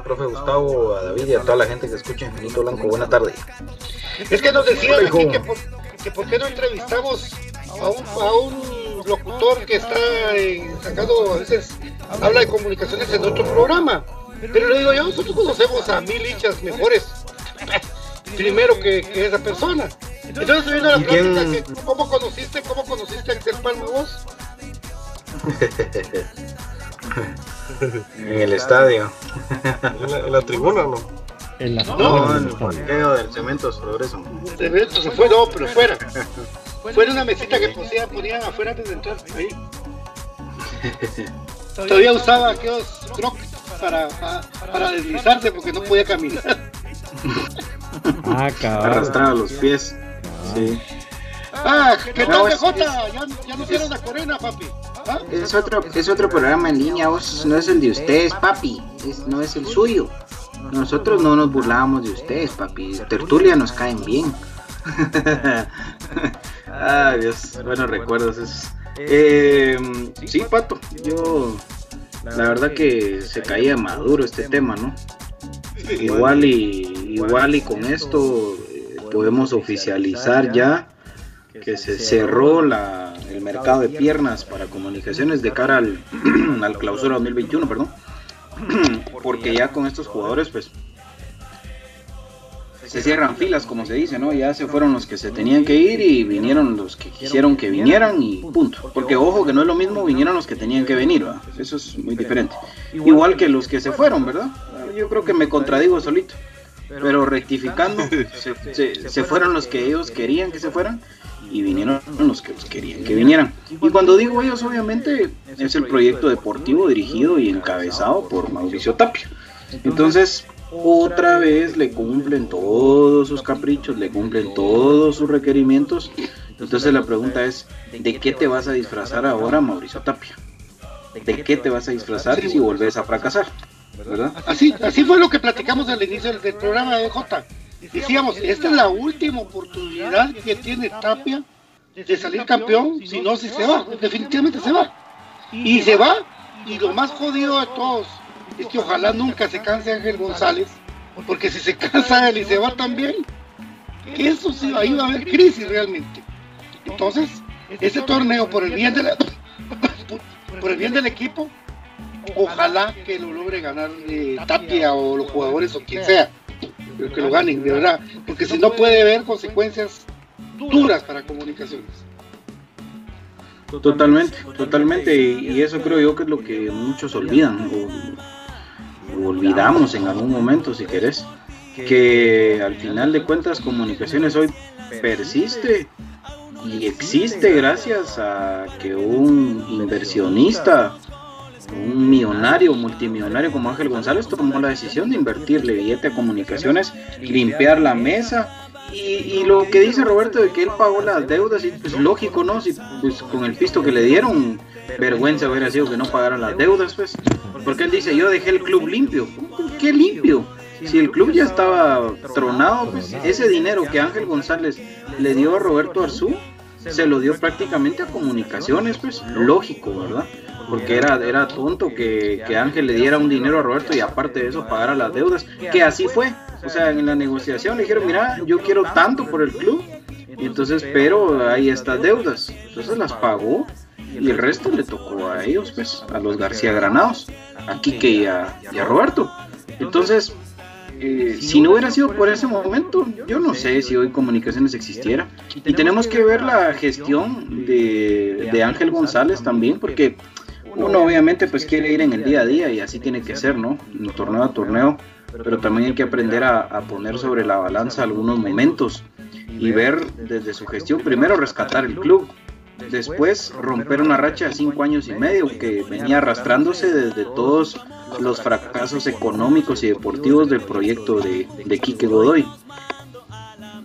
Al profe Gustavo, a David y a toda la gente que escucha Infinito Blanco. Buena tarde. Es que nos decían aquí que por, que por qué no entrevistamos a un, a un locutor que está sacando, a veces habla de comunicaciones en otro programa. Pero le digo yo, nosotros conocemos a mil hinchas mejores primero que, que esa persona. Entonces vino la plática que, ¿cómo conociste, cómo conociste a Axel Palma vos? en el estadio. ¿En la, tribuna no? En la no, en el parqueo del Cementos Progreso. Cementos se fue, no, pero fuera. Fue en una mesita que ponían, ponían afuera antes de entrar. Ahí. Todavía usaba aquellos crocs para, para, para deslizarse porque no podía caminar. Ah, cabrón. Arrastraba los pies. Sí. Ah, ¿qué tal, BJ? Ya, ya no hicieron la corona, papi. ¿Ah? Es otro, es otro programa en línea, vos no es el de ustedes, papi, no es el suyo. Nosotros no nos burlábamos de ustedes, papi. Tertulia nos caen bien. Ay, Dios, buenos recuerdos esos. Eh, sí, Pato, yo la verdad que se caía maduro este tema, ¿no? Igual y igual y con esto eh, podemos oficializar ya que se cerró la, el mercado de piernas para comunicaciones de cara al, al clausura 2021, perdón. Porque ya con estos jugadores, pues se cierran filas, como se dice, ¿no? Ya se fueron los que se tenían que ir y vinieron los que quisieron que vinieran y punto. Porque ojo que no es lo mismo, vinieron los que tenían que venir. Eso es muy diferente. Igual que los que se fueron, ¿verdad? Yo creo que me contradigo solito. Pero rectificando, se, se fueron los que ellos querían que se fueran y vinieron los que los querían que vinieran. Y cuando digo ellos, obviamente es el proyecto deportivo dirigido y encabezado por Mauricio Tapia. Entonces, otra vez le cumplen todos sus caprichos, le cumplen todos sus requerimientos. Entonces la pregunta es, ¿de qué te vas a disfrazar ahora, Mauricio Tapia? ¿De qué te vas a disfrazar si volvés a fracasar? ¿verdad? Así, así fue lo que platicamos al inicio del, programa de J. Decíamos, esta es la última oportunidad que tiene Tapia de salir campeón, si no, si se va, definitivamente se va. Y se va, y lo más jodido de todos es que ojalá nunca se canse Ángel González, porque si se cansa él y se va también, eso sí, ahí va a haber crisis realmente. Entonces, ese torneo por el bien de la, por el bien del equipo, ojalá que lo logre ganar eh, Tapia o los jugadores o quien sea, que lo ganen, de verdad, porque si no puede haber consecuencias duras para comunicaciones. Totalmente, totalmente, y, eso creo yo que es lo que muchos olvidan, o, olvidamos en algún momento, si querés, que al final de cuentas comunicaciones hoy persiste y existe gracias a que un inversionista un millonario, multimillonario como Ángel González tomó la decisión de invertirle billete a comunicaciones, limpiar la mesa. Y, lo que dice Roberto de que él pagó las deudas, y pues lógico, ¿no? Si pues con el pisto que le dieron, vergüenza hubiera sido que no pagaran las deudas, pues. Porque él dice, yo dejé el club limpio. ¿Qué limpio? Si el club ya estaba tronado, pues ese dinero que Ángel González le dio a Roberto Arzú, se lo dio prácticamente a comunicaciones, pues lógico, ¿verdad? porque era, era tonto que, Ángel le diera un dinero a Roberto y aparte de eso pagara las deudas, que así fue. O sea, en la negociación le dijeron, mira, yo quiero tanto por el club, y entonces, pero hay estas deudas. Entonces las pagó y el resto le tocó a ellos, pues, a los García Granados, a Quique y a, Roberto. Entonces, eh, si no hubiera sido por ese momento, yo no sé si hoy comunicaciones existiera. Y tenemos que ver la gestión de, de Ángel González también, porque uno obviamente pues quiere ir en el día a día y así tiene que ser, ¿no? Torneo a torneo, pero también hay que aprender a, poner sobre la balanza algunos momentos y ver desde su gestión, primero rescatar el club, después romper una racha de cinco años y medio que venía arrastrándose desde todos los fracasos económicos y deportivos del proyecto de, de Quique Godoy.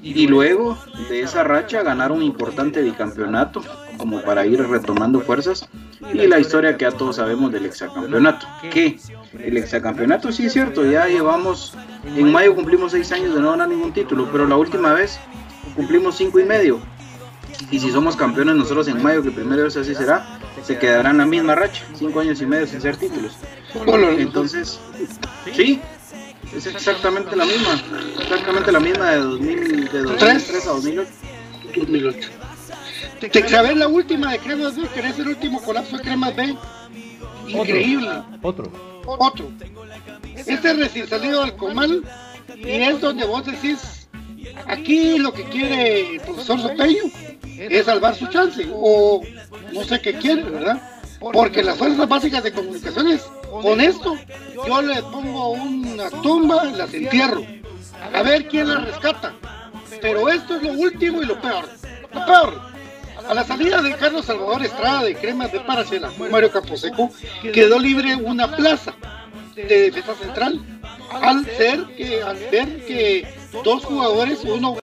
Y luego de esa racha ganar un importante bicampeonato como para ir retomando fuerzas y la historia que ya todos sabemos del exacampeonato. Que el exacampeonato sí es cierto, ya llevamos, en mayo cumplimos seis años de no ganar ningún título, pero la última vez cumplimos cinco y medio. Y si somos campeones nosotros en mayo, que primero vez así será, se quedará en la misma racha, cinco años y medio sin ser títulos. Entonces, sí, es exactamente la misma, exactamente la misma de, 2000, de 2003 a 2008. 2008. Te clavé la última de Cremas B, que es el último colapso de Cremas B. Increíble. Otro. Otro. Este es recién salido del comal y es donde vos decís, aquí lo que quiere el profesor Sopeño es salvar su chance, o no sé qué quiere, ¿verdad? Porque las fuerzas básicas de comunicaciones, con esto, yo le pongo una tumba, las entierro, a ver quién la rescata. Pero esto es lo último y lo peor. Lo peor, a la salida de Carlos Salvador Estrada de Cremas de Paracela, Mario Camposeco, quedó libre una plaza de defensa central al ser que al ver que dos jugadores, uno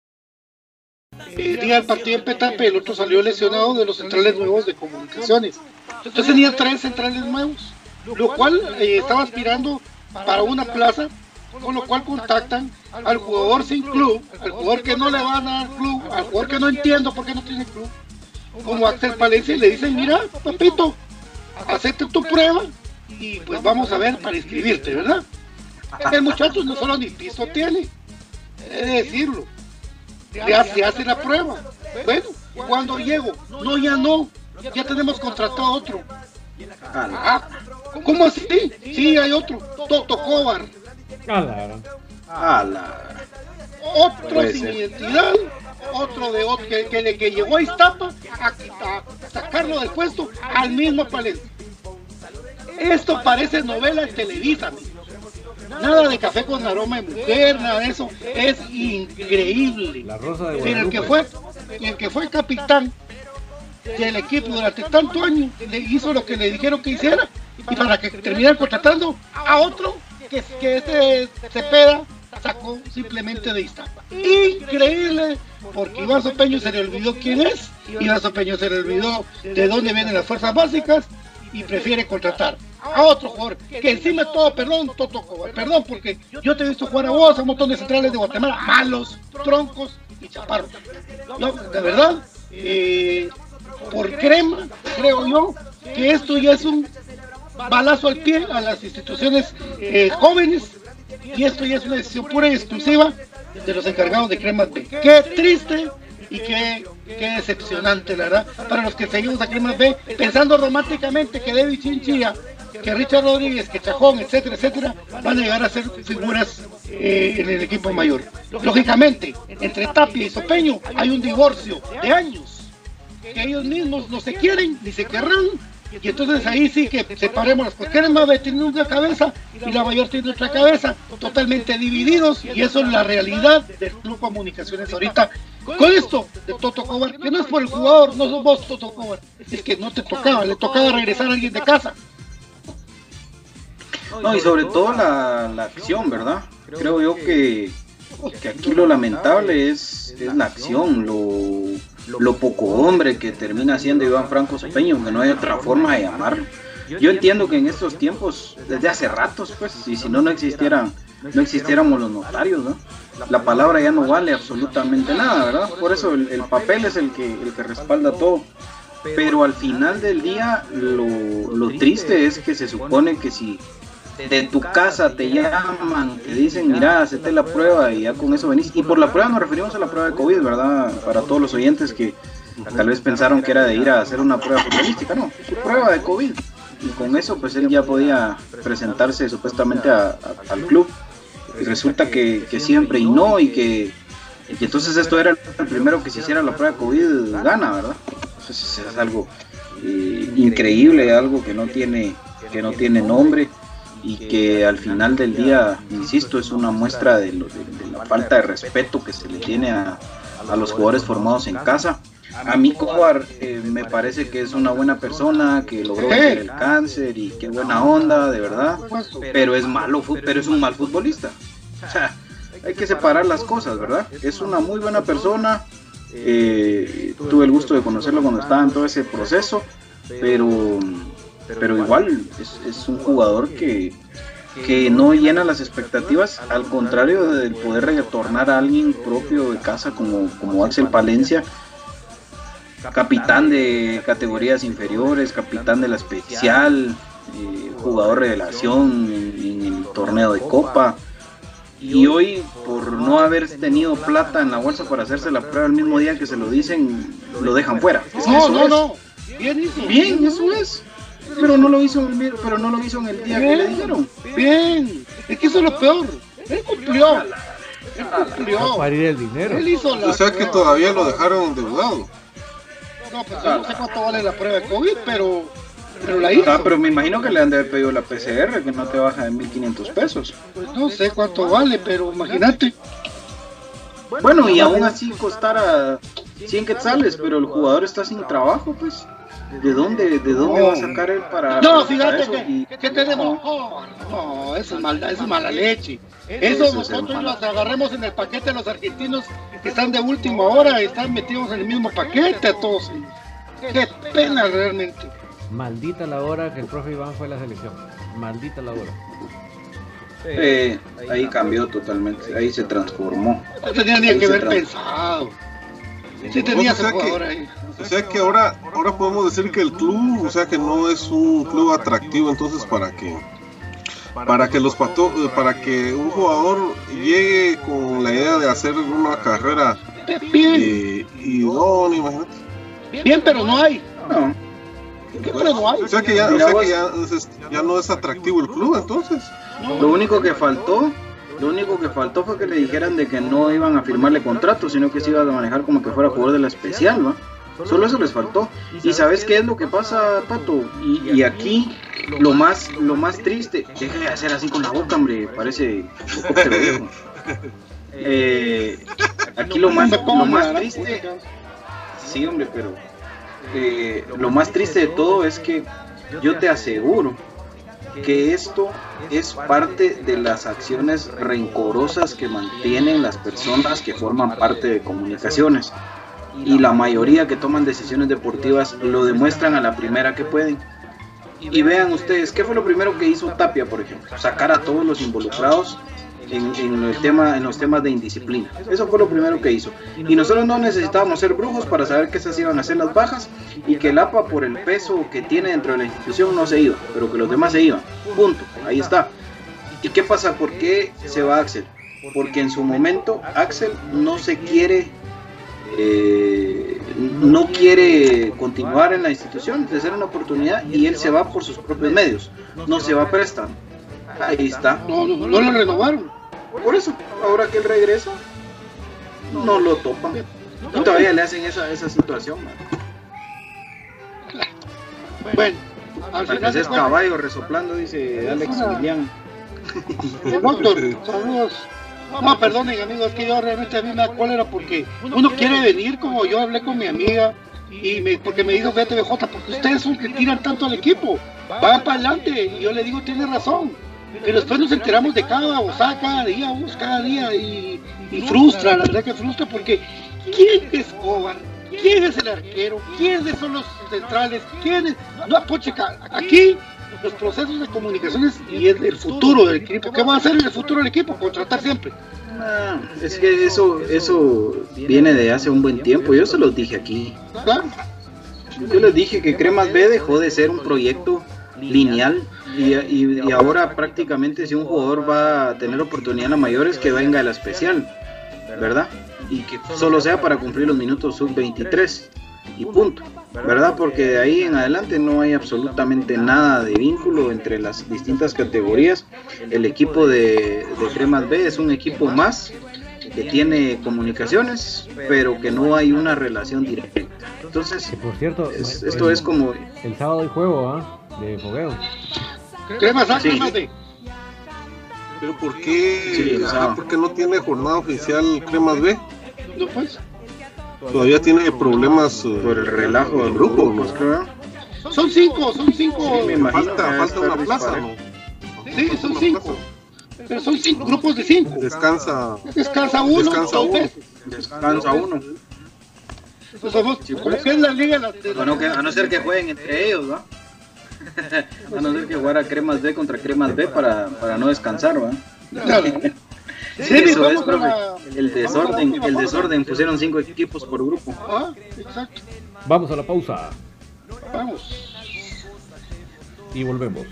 eh, el partido en Petape, el otro salió lesionado de los centrales nuevos de comunicaciones. Entonces tenía tres centrales nuevos, lo cual eh, estaba aspirando para una plaza, con lo cual contactan al jugador sin club, al jugador que no le van a dar club, al jugador que no entiendo por qué no tiene club, como Axel Palencia, y le dicen, mira, papito, acepte tu prueba y pues vamos a ver para inscribirte, ¿verdad? El muchacho no solo ni piso tiene, he de decirlo. Ya se hace la prueba. Bueno, cuando llego, no, ya no, ya tenemos contratado otro. Ah, ¿Cómo así? Sí, hay otro, Toto Cobar. Otro sin identidad, otro de otro que, que, que llegó a Iztapa a, a, sacarlo del puesto al mismo paleta. Esto parece novela en Televisa. Nada de café con aroma de mujer, nada de eso. Es increíble. La Rosa de Pero el que fue, el que fue capitán del equipo durante tanto años le hizo lo que le dijeron que hiciera y para que terminaran contratando a otro que, que este Cepeda sacó simplemente de Iztapa. Increíble, porque Iván Sopeño se le olvidó quién es, Iván Sopeño se le olvidó de dónde vienen las fuerzas básicas y prefiere contratar a otro jugador que encima todo, perdón, Toto perdón, porque yo te he visto jugar a vos, a un montón de centrales de Guatemala, malos, troncos y chaparros. No, de verdad, eh, por crema, creo yo, que esto ya es un balazo al pie a las instituciones eh, jóvenes y esto ya es una decisión pura y exclusiva de los encargados de Cremas B. Qué triste y qué, qué decepcionante, la verdad, para los que seguimos a Cremas B, pensando románticamente que David Chinchilla, que Richard Rodríguez, que Chajón, etcétera, etcétera, van a llegar a ser figuras eh, en el equipo mayor. Lógicamente, entre Tapia y Sopeño hay un divorcio de años, que ellos mismos no se quieren ni se querrán, y entonces ahí sí que separemos porque el Mave tiene una cabeza y la mayor tiene otra cabeza, totalmente divididos, y eso es la realidad del Club Comunicaciones ahorita. Con esto de Toto Cobar, que no es por el jugador, no sos vos Toto Cobar, es que no te tocaba, le tocaba regresar a alguien de casa. No, y sobre todo la, la acción, ¿verdad? Creo yo que, que aquí lo lamentable es, es la acción, lo lo poco hombre que termina siendo Iván Franco Sopeño, que no hay otra forma de llamarlo. Yo entiendo que en estos tiempos, desde hace ratos, pues, y si no, no existieran, no existiéramos los notarios, ¿no? La palabra ya no vale absolutamente nada, ¿verdad? Por eso el, el papel es el que, el que respalda todo. Pero al final del día, lo, lo triste es que se supone que si de tu casa te llaman, te dicen, mira, hacete la prueba y ya con eso venís. Y por la prueba nos referimos a la prueba de COVID, ¿verdad? Para todos los oyentes que tal vez pensaron que era de ir a hacer una prueba futbolística, no, su prueba de COVID. Y con eso pues él ya podía presentarse supuestamente al club. Y resulta que, siempre y no, y que, entonces esto era el primero que se hiciera la prueba de COVID gana, ¿verdad? Entonces es algo eh, increíble, algo que no tiene, que no tiene nombre y que al final del día, insisto, es una muestra de, lo, de, la falta de respeto que se le tiene a, a los jugadores formados en casa. A mí Cobar eh, me parece que es una buena persona, que logró vencer el cáncer y qué buena onda, de verdad, pero es malo, pero es un mal futbolista. O sea, hay que separar las cosas, ¿verdad? Es una muy buena persona, eh, tuve el gusto de conocerlo cuando estaba en todo ese proceso, pero pero igual es, es un jugador que, que no llena las expectativas, al contrario del poder retornar a alguien propio de casa como, como Axel Palencia, capitán de categorías inferiores, capitán de la especial, eh, jugador revelación en, en el torneo de Copa. Y hoy, por no haber tenido plata en la bolsa para hacerse la prueba el mismo día que se lo dicen, lo dejan fuera. Es que No, no, es. no. Bien hizo. Bien, eso es. Pero no lo hizo, en el- pero no lo hizo en el día que le dijeron. Bien. Es que eso es lo peor. Él cumplió. Él cumplió. Para ir el dinero. Él hizo la O sea que todavía lo dejaron endeudado. No, pues yo no sé cuánto vale la prueba de COVID, pero, pero la hizo. Ah, pero me imagino que le han de haber pedido la PCR, que no te baja de 1500 pesos. Pues no sé cuánto vale, pero imagínate. Bueno, y aún así costara 100 quetzales, pero el jugador está sin trabajo, pues. ¿De dónde, de dónde va a sacar él para.? No, para fíjate eso? que, Y- que tenemos. No, no, eso es maldad, eso es mala leche. Eso Eso es nosotros los agarremos en el paquete de los argentinos que están de última hora, están metidos en el mismo paquete todos. Qué pena realmente. Maldita la hora que el profe Iván fue a la selección. Maldita la hora. Eh, ahí cambió totalmente, ahí se transformó. No tenía ni que haber pensado. Sí tenía ese que- jugador ahí. O sea que ahora, ahora podemos decir que el club, o sea que no es un club atractivo entonces para que para que los pato, para que un jugador llegue con la idea de hacer una carrera Bien, eh, idónea, imagínate. bien, pero no hay. No, ¿Qué pero no hay? O sea que ya, o sea que ya no es atractivo el club entonces. lo único que faltó, lo único que faltó fue que le dijeran de que no iban a firmarle contrato, sino que se iba a manejar como que fuera jugador de la especial, ¿no? Solo eso les faltó. ¿Y sabes qué es lo que pasa, Pato? Y, y aquí lo más, lo más triste, deje de hacer así con la boca, hombre, parece. Eh, aquí lo más, lo más triste, sí, hombre, pero eh, lo más triste de todo es que yo te aseguro que esto es parte de las acciones rencorosas que mantienen las personas que forman parte de comunicaciones. Y la mayoría que toman decisiones deportivas lo demuestran a la primera que pueden. Y vean ustedes, ¿qué fue lo primero que hizo Tapia, por ejemplo? Sacar a todos los involucrados en, en el tema, en los temas de indisciplina. Eso fue lo primero que hizo. Y nosotros no necesitábamos ser brujos para saber que esas iban a ser las bajas y que el APA por el peso que tiene dentro de la institución no se iba, pero que los demás se iban. Punto. Ahí está. ¿Y qué pasa? ¿Por qué se va Axel? Porque en su momento Axel no se quiere eh, no quiere continuar en la institución, de ser una oportunidad y él se va por sus propios medios, no se va a préstamo. Ahí está. No, no, no lo renovaron. Por eso, ahora que él regresa, no lo topan. Y todavía le hacen esa, esa situación. man. Bueno, al final cuentas, caballo resoplando, dice Alex William. Doctor, saludos. No, perdonen amigos, que yo realmente a mí me da cólera porque uno quiere venir como yo hablé con mi amiga y me, porque me dijo fíjate BJ, porque ustedes son que tiran tanto al equipo, van para adelante y yo le digo tiene razón. Pero después nos enteramos de cada babosada cada día, vos, cada día y, frustra, la verdad que frustra porque ¿quién es Cobar? ¿Quién es el arquero? ¿Quiénes son los centrales? ¿Quién es? No, poche, ca- aquí los procesos de comunicaciones y el, el futuro del equipo. ¿Qué va a hacer en el futuro del equipo? Contratar siempre. Ah, es que eso, eso viene de hace un buen tiempo. Yo se los dije aquí. Claro. Yo les dije que Cremas B dejó de ser un proyecto lineal y, y- y ahora prácticamente si un jugador va a tener oportunidad en la mayores que venga a la especial, ¿verdad? Y que solo sea para cumplir los minutos sub 23 y punto, ¿verdad? Porque de ahí en adelante no hay absolutamente nada de vínculo entre las distintas categorías. El equipo de, de Cremas B es un equipo más que tiene comunicaciones, pero que no hay una relación directa. Entonces, Que por cierto, es- el- esto es como El sábado hay juego, ¿ah? De fogueo. Cremas A, Sí. cremas B. Pero ¿por qué, Sí, Ajá, ¿por qué no tiene jornada oficial Cremas B? No, pues. Todavía tiene problemas eh, por el relajo del grupo, grupo, ¿no? pues creo. Son cinco, son cinco. Sí, me imagino Falta, falta una plaza. Sí, son cinco. Pero son cinco grupos de cinco. Descansa. Descansa uno, Descansa uno. Descansa uno. Pues somos, Sí, pues. que es la liga la, de la- A no, que- a no ser que jueguen entre ellos, ¿va? a no ser que jugara Cremas B contra Cremas B para, para no descansar, ¿va? Claro. Sí, eso es, profe. El desorden, el desorden, pusieron cinco equipos por grupo. Ah, exacto. Vamos a la pausa Vamos. y volvemos.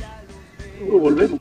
Uh, volvemos.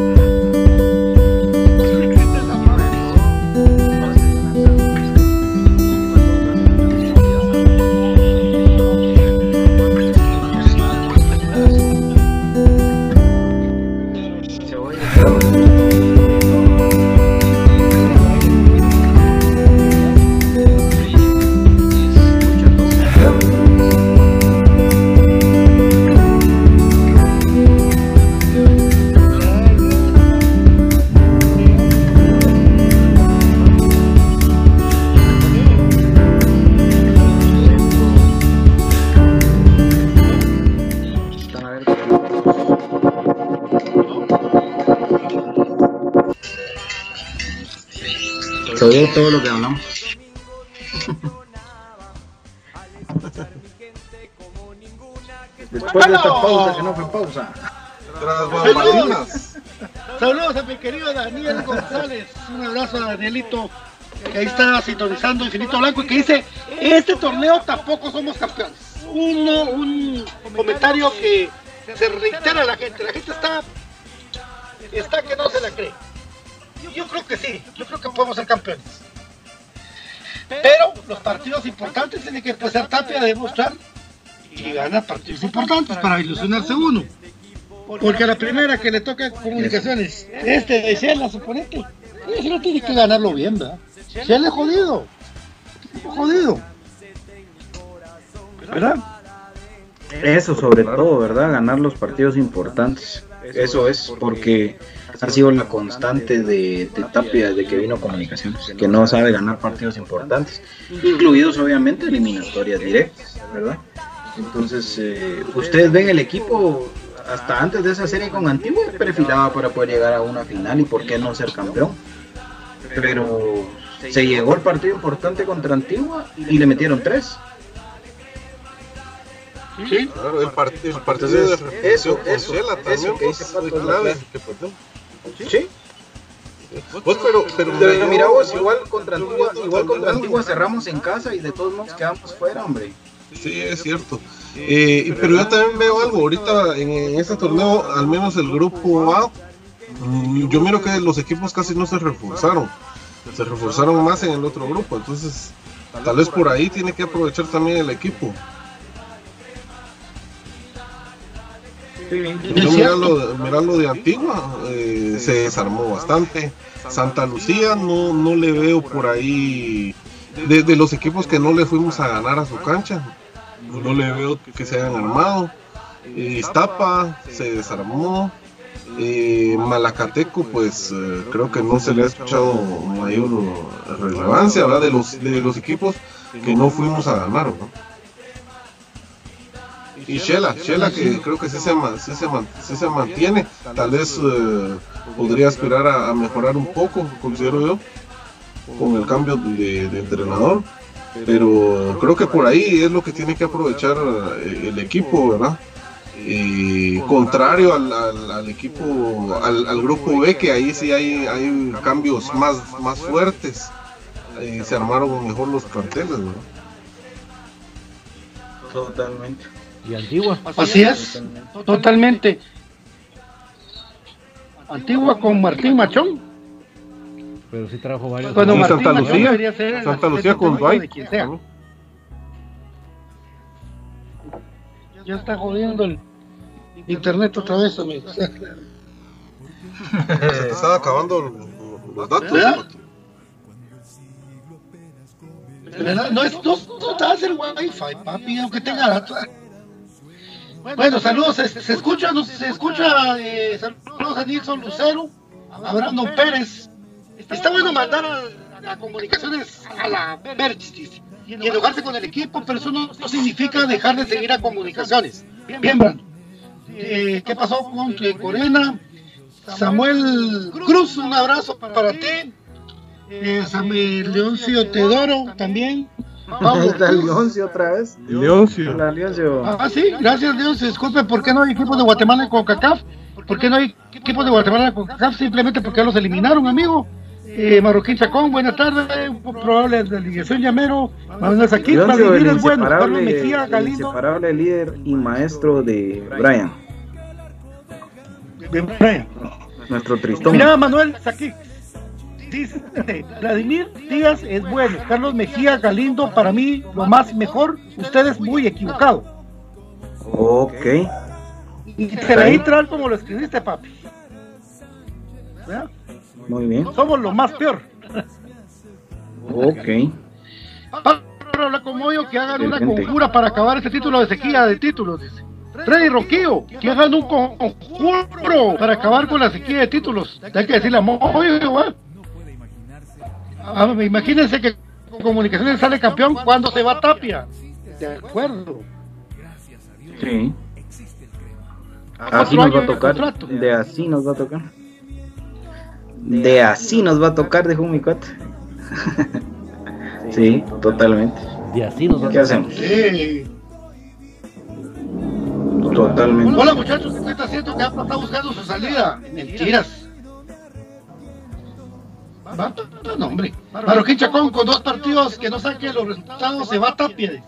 Todo lo que hablamos. Después de esta pausa, que no fue pausa. Tras. Saludos a mi querido Daniel González. Un abrazo a Danielito, que ahí está sintonizando Infinito Blanco y que dice, este torneo tampoco somos campeones. Uno, un comentario que se reitera a la gente. La gente está, está que no se la cree. Yo creo que sí, yo creo que podemos ser campeones. Pero los partidos importantes tiene que empezar Tapia a demostrar y gana partidos importantes para ilusionarse uno. Porque la primera que le toca comunicaciones, este de Shell, su oponente, ese no tiene que ganarlo bien, ¿verdad? Shell es jodido. Jodido. ¿Verdad? Eso sobre todo, ¿verdad? Ganar los partidos importantes. Eso es, porque ha sido la constante de, de Tapia desde que vino Comunicaciones, que no sabe ganar partidos importantes, incluidos obviamente eliminatorias directas, ¿verdad? Entonces, eh, ustedes ven el equipo hasta antes de esa serie con Antigua perfilaba para poder llegar a una final y por qué no ser campeón. Pero Se llegó el partido importante contra Antigua y le metieron tres. Sí. Claro, el, partido el partido Entonces, de eso, eso, eso también, que dice Pato es la clave, que. Sí. Pues, pero, pero, Pero mira vos, igual contra Antigua, igual contra Antigua cerramos en casa y de todos modos quedamos fuera, hombre. Sí, es cierto. Eh, pero yo también veo algo, ahorita en, en este torneo, al menos el grupo A, mm, yo miro que los equipos casi no se reforzaron, se reforzaron más en el otro grupo, entonces tal vez por ahí tiene que aprovechar también el equipo. Mira lo, mira lo de Antigua, eh, se desarmó bastante. Santa Lucía no, no le veo por ahí, de, de los equipos que no le fuimos a ganar a su cancha, no le veo que se hayan armado. Eh, Iztapa se desarmó. Eh, Malacateco, pues eh, creo que no se le ha escuchado mayor relevancia, ¿verdad? De los, de los equipos que no fuimos a ganar, ¿no? Y Shela, Shela que creo que sí se, sí se, sí se mantiene, tal vez eh, podría aspirar a, mejorar un poco, considero yo, con el cambio de, entrenador. Pero creo que por ahí es lo que tiene que aprovechar eh, el equipo, ¿verdad? Y contrario al, equipo, al, grupo B, que ahí sí hay, hay cambios más, más fuertes. Eh, se armaron mejor los carteles, ¿verdad? Totalmente. Y Antigua. Así es, totalmente. Antigua con Martín Machón. Pero sí trajo varios. Bueno, Y Martín Santa Machón Lucía, debería ser el Santa Lucía con Dwight. quien sea. Ya está jodiendo el internet otra vez, te están acabando los- los datos. ¿Verdad? ¿Verdad? No es, no, no te hace el wifi, papi, aunque tenga datos. Bueno, saludos, se, escucha, se escucha, eh, saludos a Nilson Lucero, a Brandon Pérez. Está bueno mandar a, comunicaciones a la Vertis y enojarse con el equipo, pero eso no, significa dejar de seguir a comunicaciones. Bien, Brandon. Eh, ¿Qué pasó con Corena? Samuel Cruz, un abrazo para ti. Eh, Samuel Leoncio Teodoro también. Leoncio otra vez. Leoncio. Leoncio. Ah, sí, gracias Dios. Disculpe, ¿por qué no hay equipos de Guatemala en CONCACAF? ¿Por qué no hay equipos de Guatemala en CONCACAF? Simplemente porque los eliminaron, amigo. Eh, Marroquín Chacón, buenas tardes. Un probable desligación llamero. Manuel Leoncio, el vivir es bueno. Carlos Mejía, Galindo. inseparable líder y maestro de Brian, Bien, Brian. nuestro tristón. Mira, Manuel, aquí. Dice, Vladimir Díaz es bueno. Carlos Mejía, Galindo, para mí, lo más mejor. Usted es muy equivocado. Ok. Y se le entrar como lo escribiste, papi. ¿Verdad? Muy bien. Somos lo más peor. Ok. Pablo habla con Moyo que hagan una conjura para acabar este título de sequía de títulos, dice. Freddy Roquillo, que hagan un conjuro para acabar con la sequía de títulos. Hay que decirle a Moyo, ¿va? Ah, imagínense que Comunicaciones sale campeón cuando se va Tapia. De acuerdo. Sí. Así nos va a de tocar. De así nos va a tocar. De así nos va a tocar, dijo mi cuate. Sí, totalmente. Y así nos va a ¿Qué hacemos? Sí. Totalmente. Hola muchachos, ¿qué está haciendo? Que está buscando su salida. Mentiras. Va, no, hombre. Marroquín Chacón con dos partidos que no saquen los resultados se va a Tapia.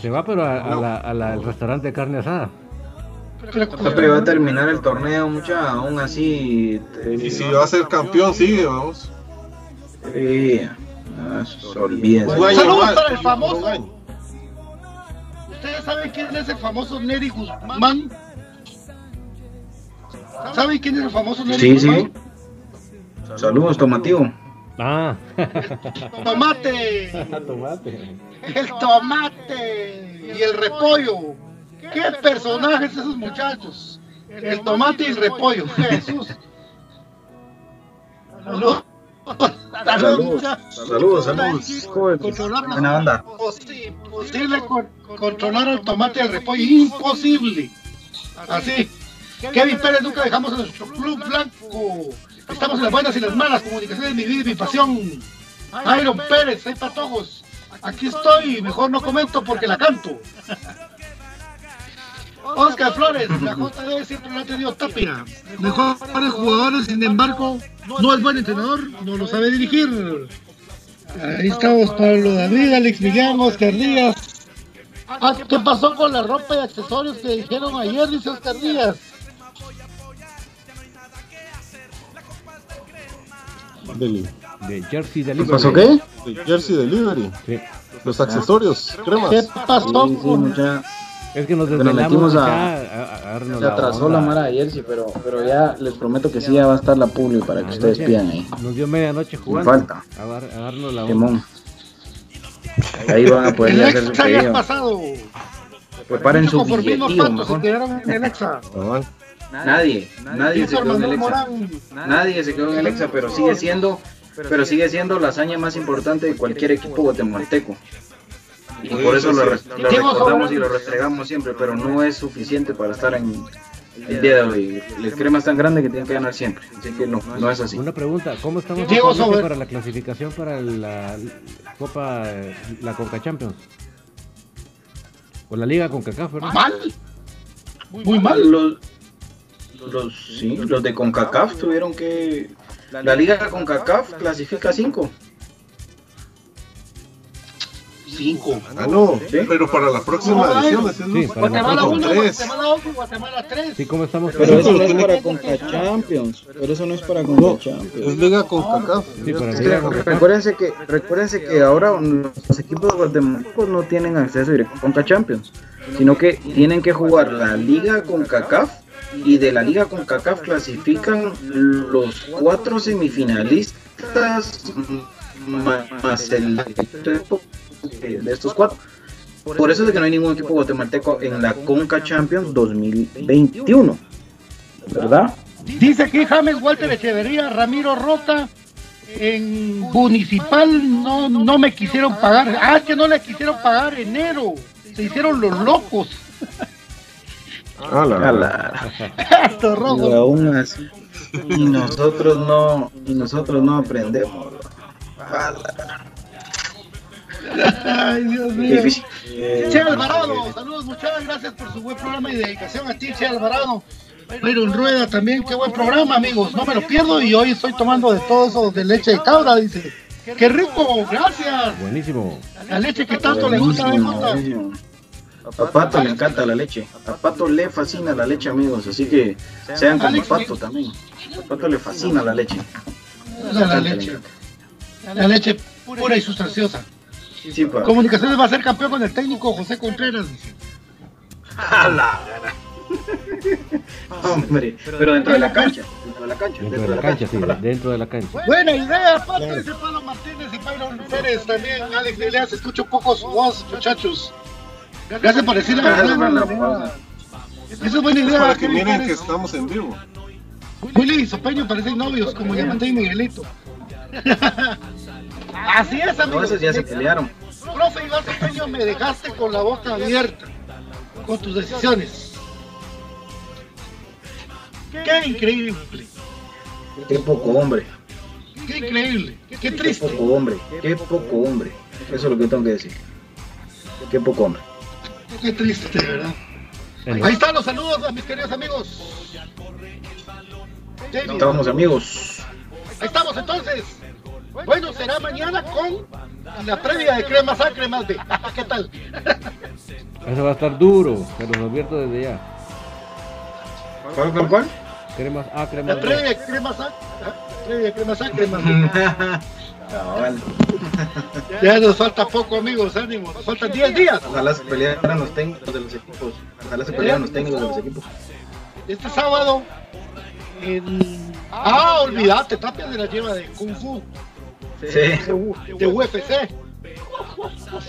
Se va, pero a, a la- a la- al restaurante de carne asada. Papi, va a terminar el torneo, mucha, aún así. Y si va a ser campeón, sigue, vamos. Sí. Ah, Saludos para el famoso. ¿Ustedes saben quién es el famoso Neri Guzmán? ¿Saben quién es el famoso Neri Sí, sí. Guzmán? Saludos, Tomativo. Ah, Tomate. tomate. El tomate y el repollo. ¿Qué personajes esos muchachos? El tomate y el repollo. Jesús. Saludos. Saludos, saludos, saludos. Joder, Controlar la- buena onda. Imposi- Imposible con- controlar el tomate y el repollo. Imposible. Así. Kevin Pérez nunca dejamos en nuestro club blanco. Estamos en las buenas y las malas comunicaciones, mi vida y mi pasión. Iron Pérez, hay patojos. Aquí estoy, mejor no comento porque la canto. Oscar Flores, la JD siempre lo ha tenido Tapia. Mejores jugadores, sin embargo, no es buen entrenador, no lo sabe dirigir. Ahí estamos Pablo David, Alex Miguel, Oscar Díaz. Ah, ¿Qué pasó con la ropa y accesorios que dijeron ayer? Dice Oscar Díaz. Del, De Jersey ¿Qué Delivery. pasó qué? del Jersey Delivery. Sí. Los accesorios, cremas. ¿Qué pasó Sí, sí, mucha- Es que nos desvelamos metimos a- a, a Se atrasó la mara de Jersey, pero, pero ya les prometo que sí ya va a estar la publi para que ustedes pidan ahí. Nos dio medianoche Me jugando. falta. A, dar- a darnos la onda. Ahí van a poder hacer su pedido. pasado. Preparen su billetío Pato, se mejor. quedaron en el Exa. Nadie, nadie se quedó en el Exa. Nadie se quedó en el Exa, pero sigue siendo, pero sigue siendo la hazaña más importante de cualquier equipo guatemalteco. Y por eso lo, re- lo recordamos y lo restregamos siempre, pero no es suficiente para estar en el día de hoy. El crema es tan grande que tienen que ganar siempre, así que no, no es así. Una pregunta, ¿cómo estamos para la clasificación para la Copa, la Conca Champions? O la Liga Concacaf, ¿verdad? Mal. Muy mal. Los, los, sí, los de CONCACAF tuvieron que... La liga CONCACAF clasifica 5. Cinco. Ah, no, ¿Sí? pero para la próxima No, edición, Sí, Guatemala con 1, tres. Guatemala 2, Guatemala 3. Sí, ¿cómo estamos? Pero eso no es para CONCACHAMPIONS, pero eso no es para No, es liga con CACAF. Sí, Concacaf. recuérdense que recuérdense que ahora los equipos guatemaltecos no tienen acceso directo a Conca Champions, sino que tienen que jugar la liga con CACAF y de la liga con CACAF clasifican los cuatro semifinalistas más el de estos cuatro. Por eso es que no hay ningún equipo guatemalteco en la Conca Champions 2021. ¿Verdad? Dice aquí James Walter Echeverría, Ramiro Rota. En Municipal no, no me quisieron pagar. Ah, que no le quisieron pagar enero. Se hicieron los locos. Ah, la, A la- Esto Y rojo. aún así, y nosotros no, y nosotros no aprendemos. Ay, Dios mío. Che Alvarado, saludos, muchas gracias por su buen programa y dedicación a ti, Che Alvarado. Byron Rueda también, qué buen programa, amigos. No me lo pierdo y hoy estoy tomando de todo eso de leche de cabra, dice. Qué rico, gracias. Buenísimo. La leche que tanto le gusta, ¿eh? Buenísimo. A Pato le encanta la leche. A Pato le fascina la leche, amigos. Así que sean como Pato también. A Pato le fascina la leche. La, leche. La leche pura y sustanciosa. Sí, pa. Comunicaciones va a ser campeón con el técnico José Contreras. Hombre, pero dentro de la cancha. Dentro de la cancha. Dentro de la cancha, sí, dentro de la cancha. Buena idea, Pato, dice Pablo Martínez y Byron Pérez también. Alex Leas, escucho un poco su voz, muchachos. Gracias por decir la verdad. Esa es buena idea, para que miren que estamos en vivo. Willy y Sopeño parecen novios, como Yamante y Miguelito. Así es, amigos. esos ya se pelearon. Profe Iván Sopeño, me dejaste con la boca abierta con tus decisiones. Qué increíble, Qué poco hombre. qué increíble, qué Qué triste. poco hombre. Qué poco hombre. Eso es lo que tengo que decir. Qué poco hombre. Qué triste, de verdad. Ahí están los saludos a mis queridos amigos. David, Estamos amigos. Ahí estamos entonces. Bueno, será mañana con la previa de cremas A, cremas B. ¿Qué tal? Eso va a estar duro, pero lo advierto desde ya. ¿Cuál, cuál, cuál? Cremas A, cremas La previa de cremas A, ¿ah? previa de cremas A, cremas B. Ya nos falta poco, amigos, ánimo. Nos faltan 10 días. Ojalá se pelearan los técnicos de los equipos. Ojalá se pelearan los técnicos de los equipos. Este sábado en... Ah, olvídate, Tapia de la lleva de Kung Fu, Sí. de, UFC.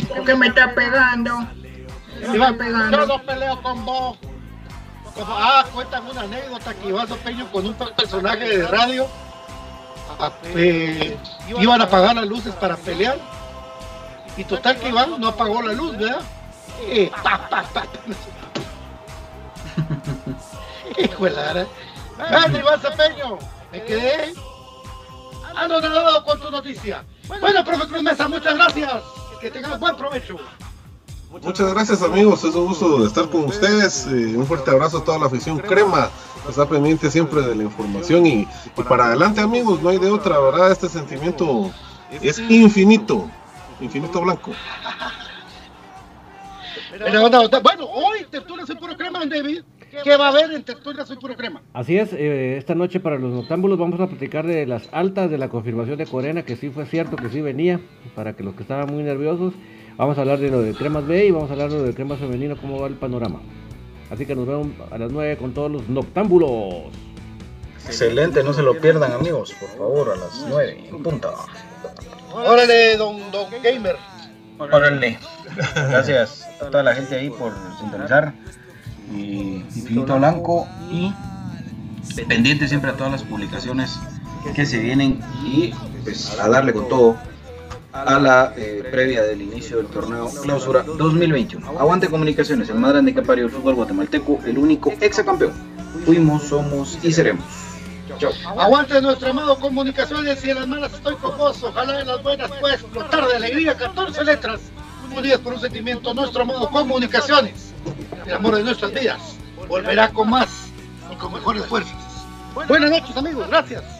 ¿Por qué me está pegando? Me está yo pegando. no peleo con vos. Ah, cuentan una anécdota que Iván Sopeño con un personaje de radio ah, eh, iban a apagar las luces para pelear. Y total que Iván no apagó la luz, ¿verdad? Eh, pa, pa, pa. Hijo de la Iván Sopeño, me quedé anonadado con tu noticia. Bueno, profe Cruz Mesa, muchas gracias. Que tengan buen provecho. Muchas gracias amigos, es un gusto estar con ustedes. Eh, un fuerte abrazo a toda la afición crema, que está pendiente siempre de la información y, y para adelante amigos, no hay de otra, ¿verdad? Este sentimiento es infinito, infinito blanco. Pero, no, no, bueno, hoy Tertulia Soy Puro Crema, David. ¿Qué va a haber en Tertulia Soy Puro Crema? Así es, eh, esta noche para los noctámbulos vamos a platicar de las altas de la confirmación de Corena, que sí fue cierto que sí venía, para que los que estaban muy nerviosos. Vamos a hablar de lo de Cremas B y vamos a hablar de lo de Cremas Femenino, cómo va el panorama. Así que nos vemos a las 9 con todos los noctámbulos. Excelente, no se lo pierdan amigos, por favor, a las 9 en punta. Órale, don, don Gamer. Órale. Gracias a toda la gente ahí por sintonizar. Y Infinito Blanco y pendiente siempre a todas las publicaciones que se vienen y pues a darle con todo a la eh, previa del inicio del torneo clausura 2021. Aguante comunicaciones, el más grande que parió el fútbol guatemalteco, el único exacampeón. Fuimos, somos y seremos. Aguante nuestro amado Comunicaciones y en las malas estoy cojoso. Ojalá en las buenas pueda explotar de alegría 14 letras. Unidas por un sentimiento, nuestro amado Comunicaciones. El amor de nuestras vidas volverá con más y con mejores fuerzas. Buenas noches amigos, gracias.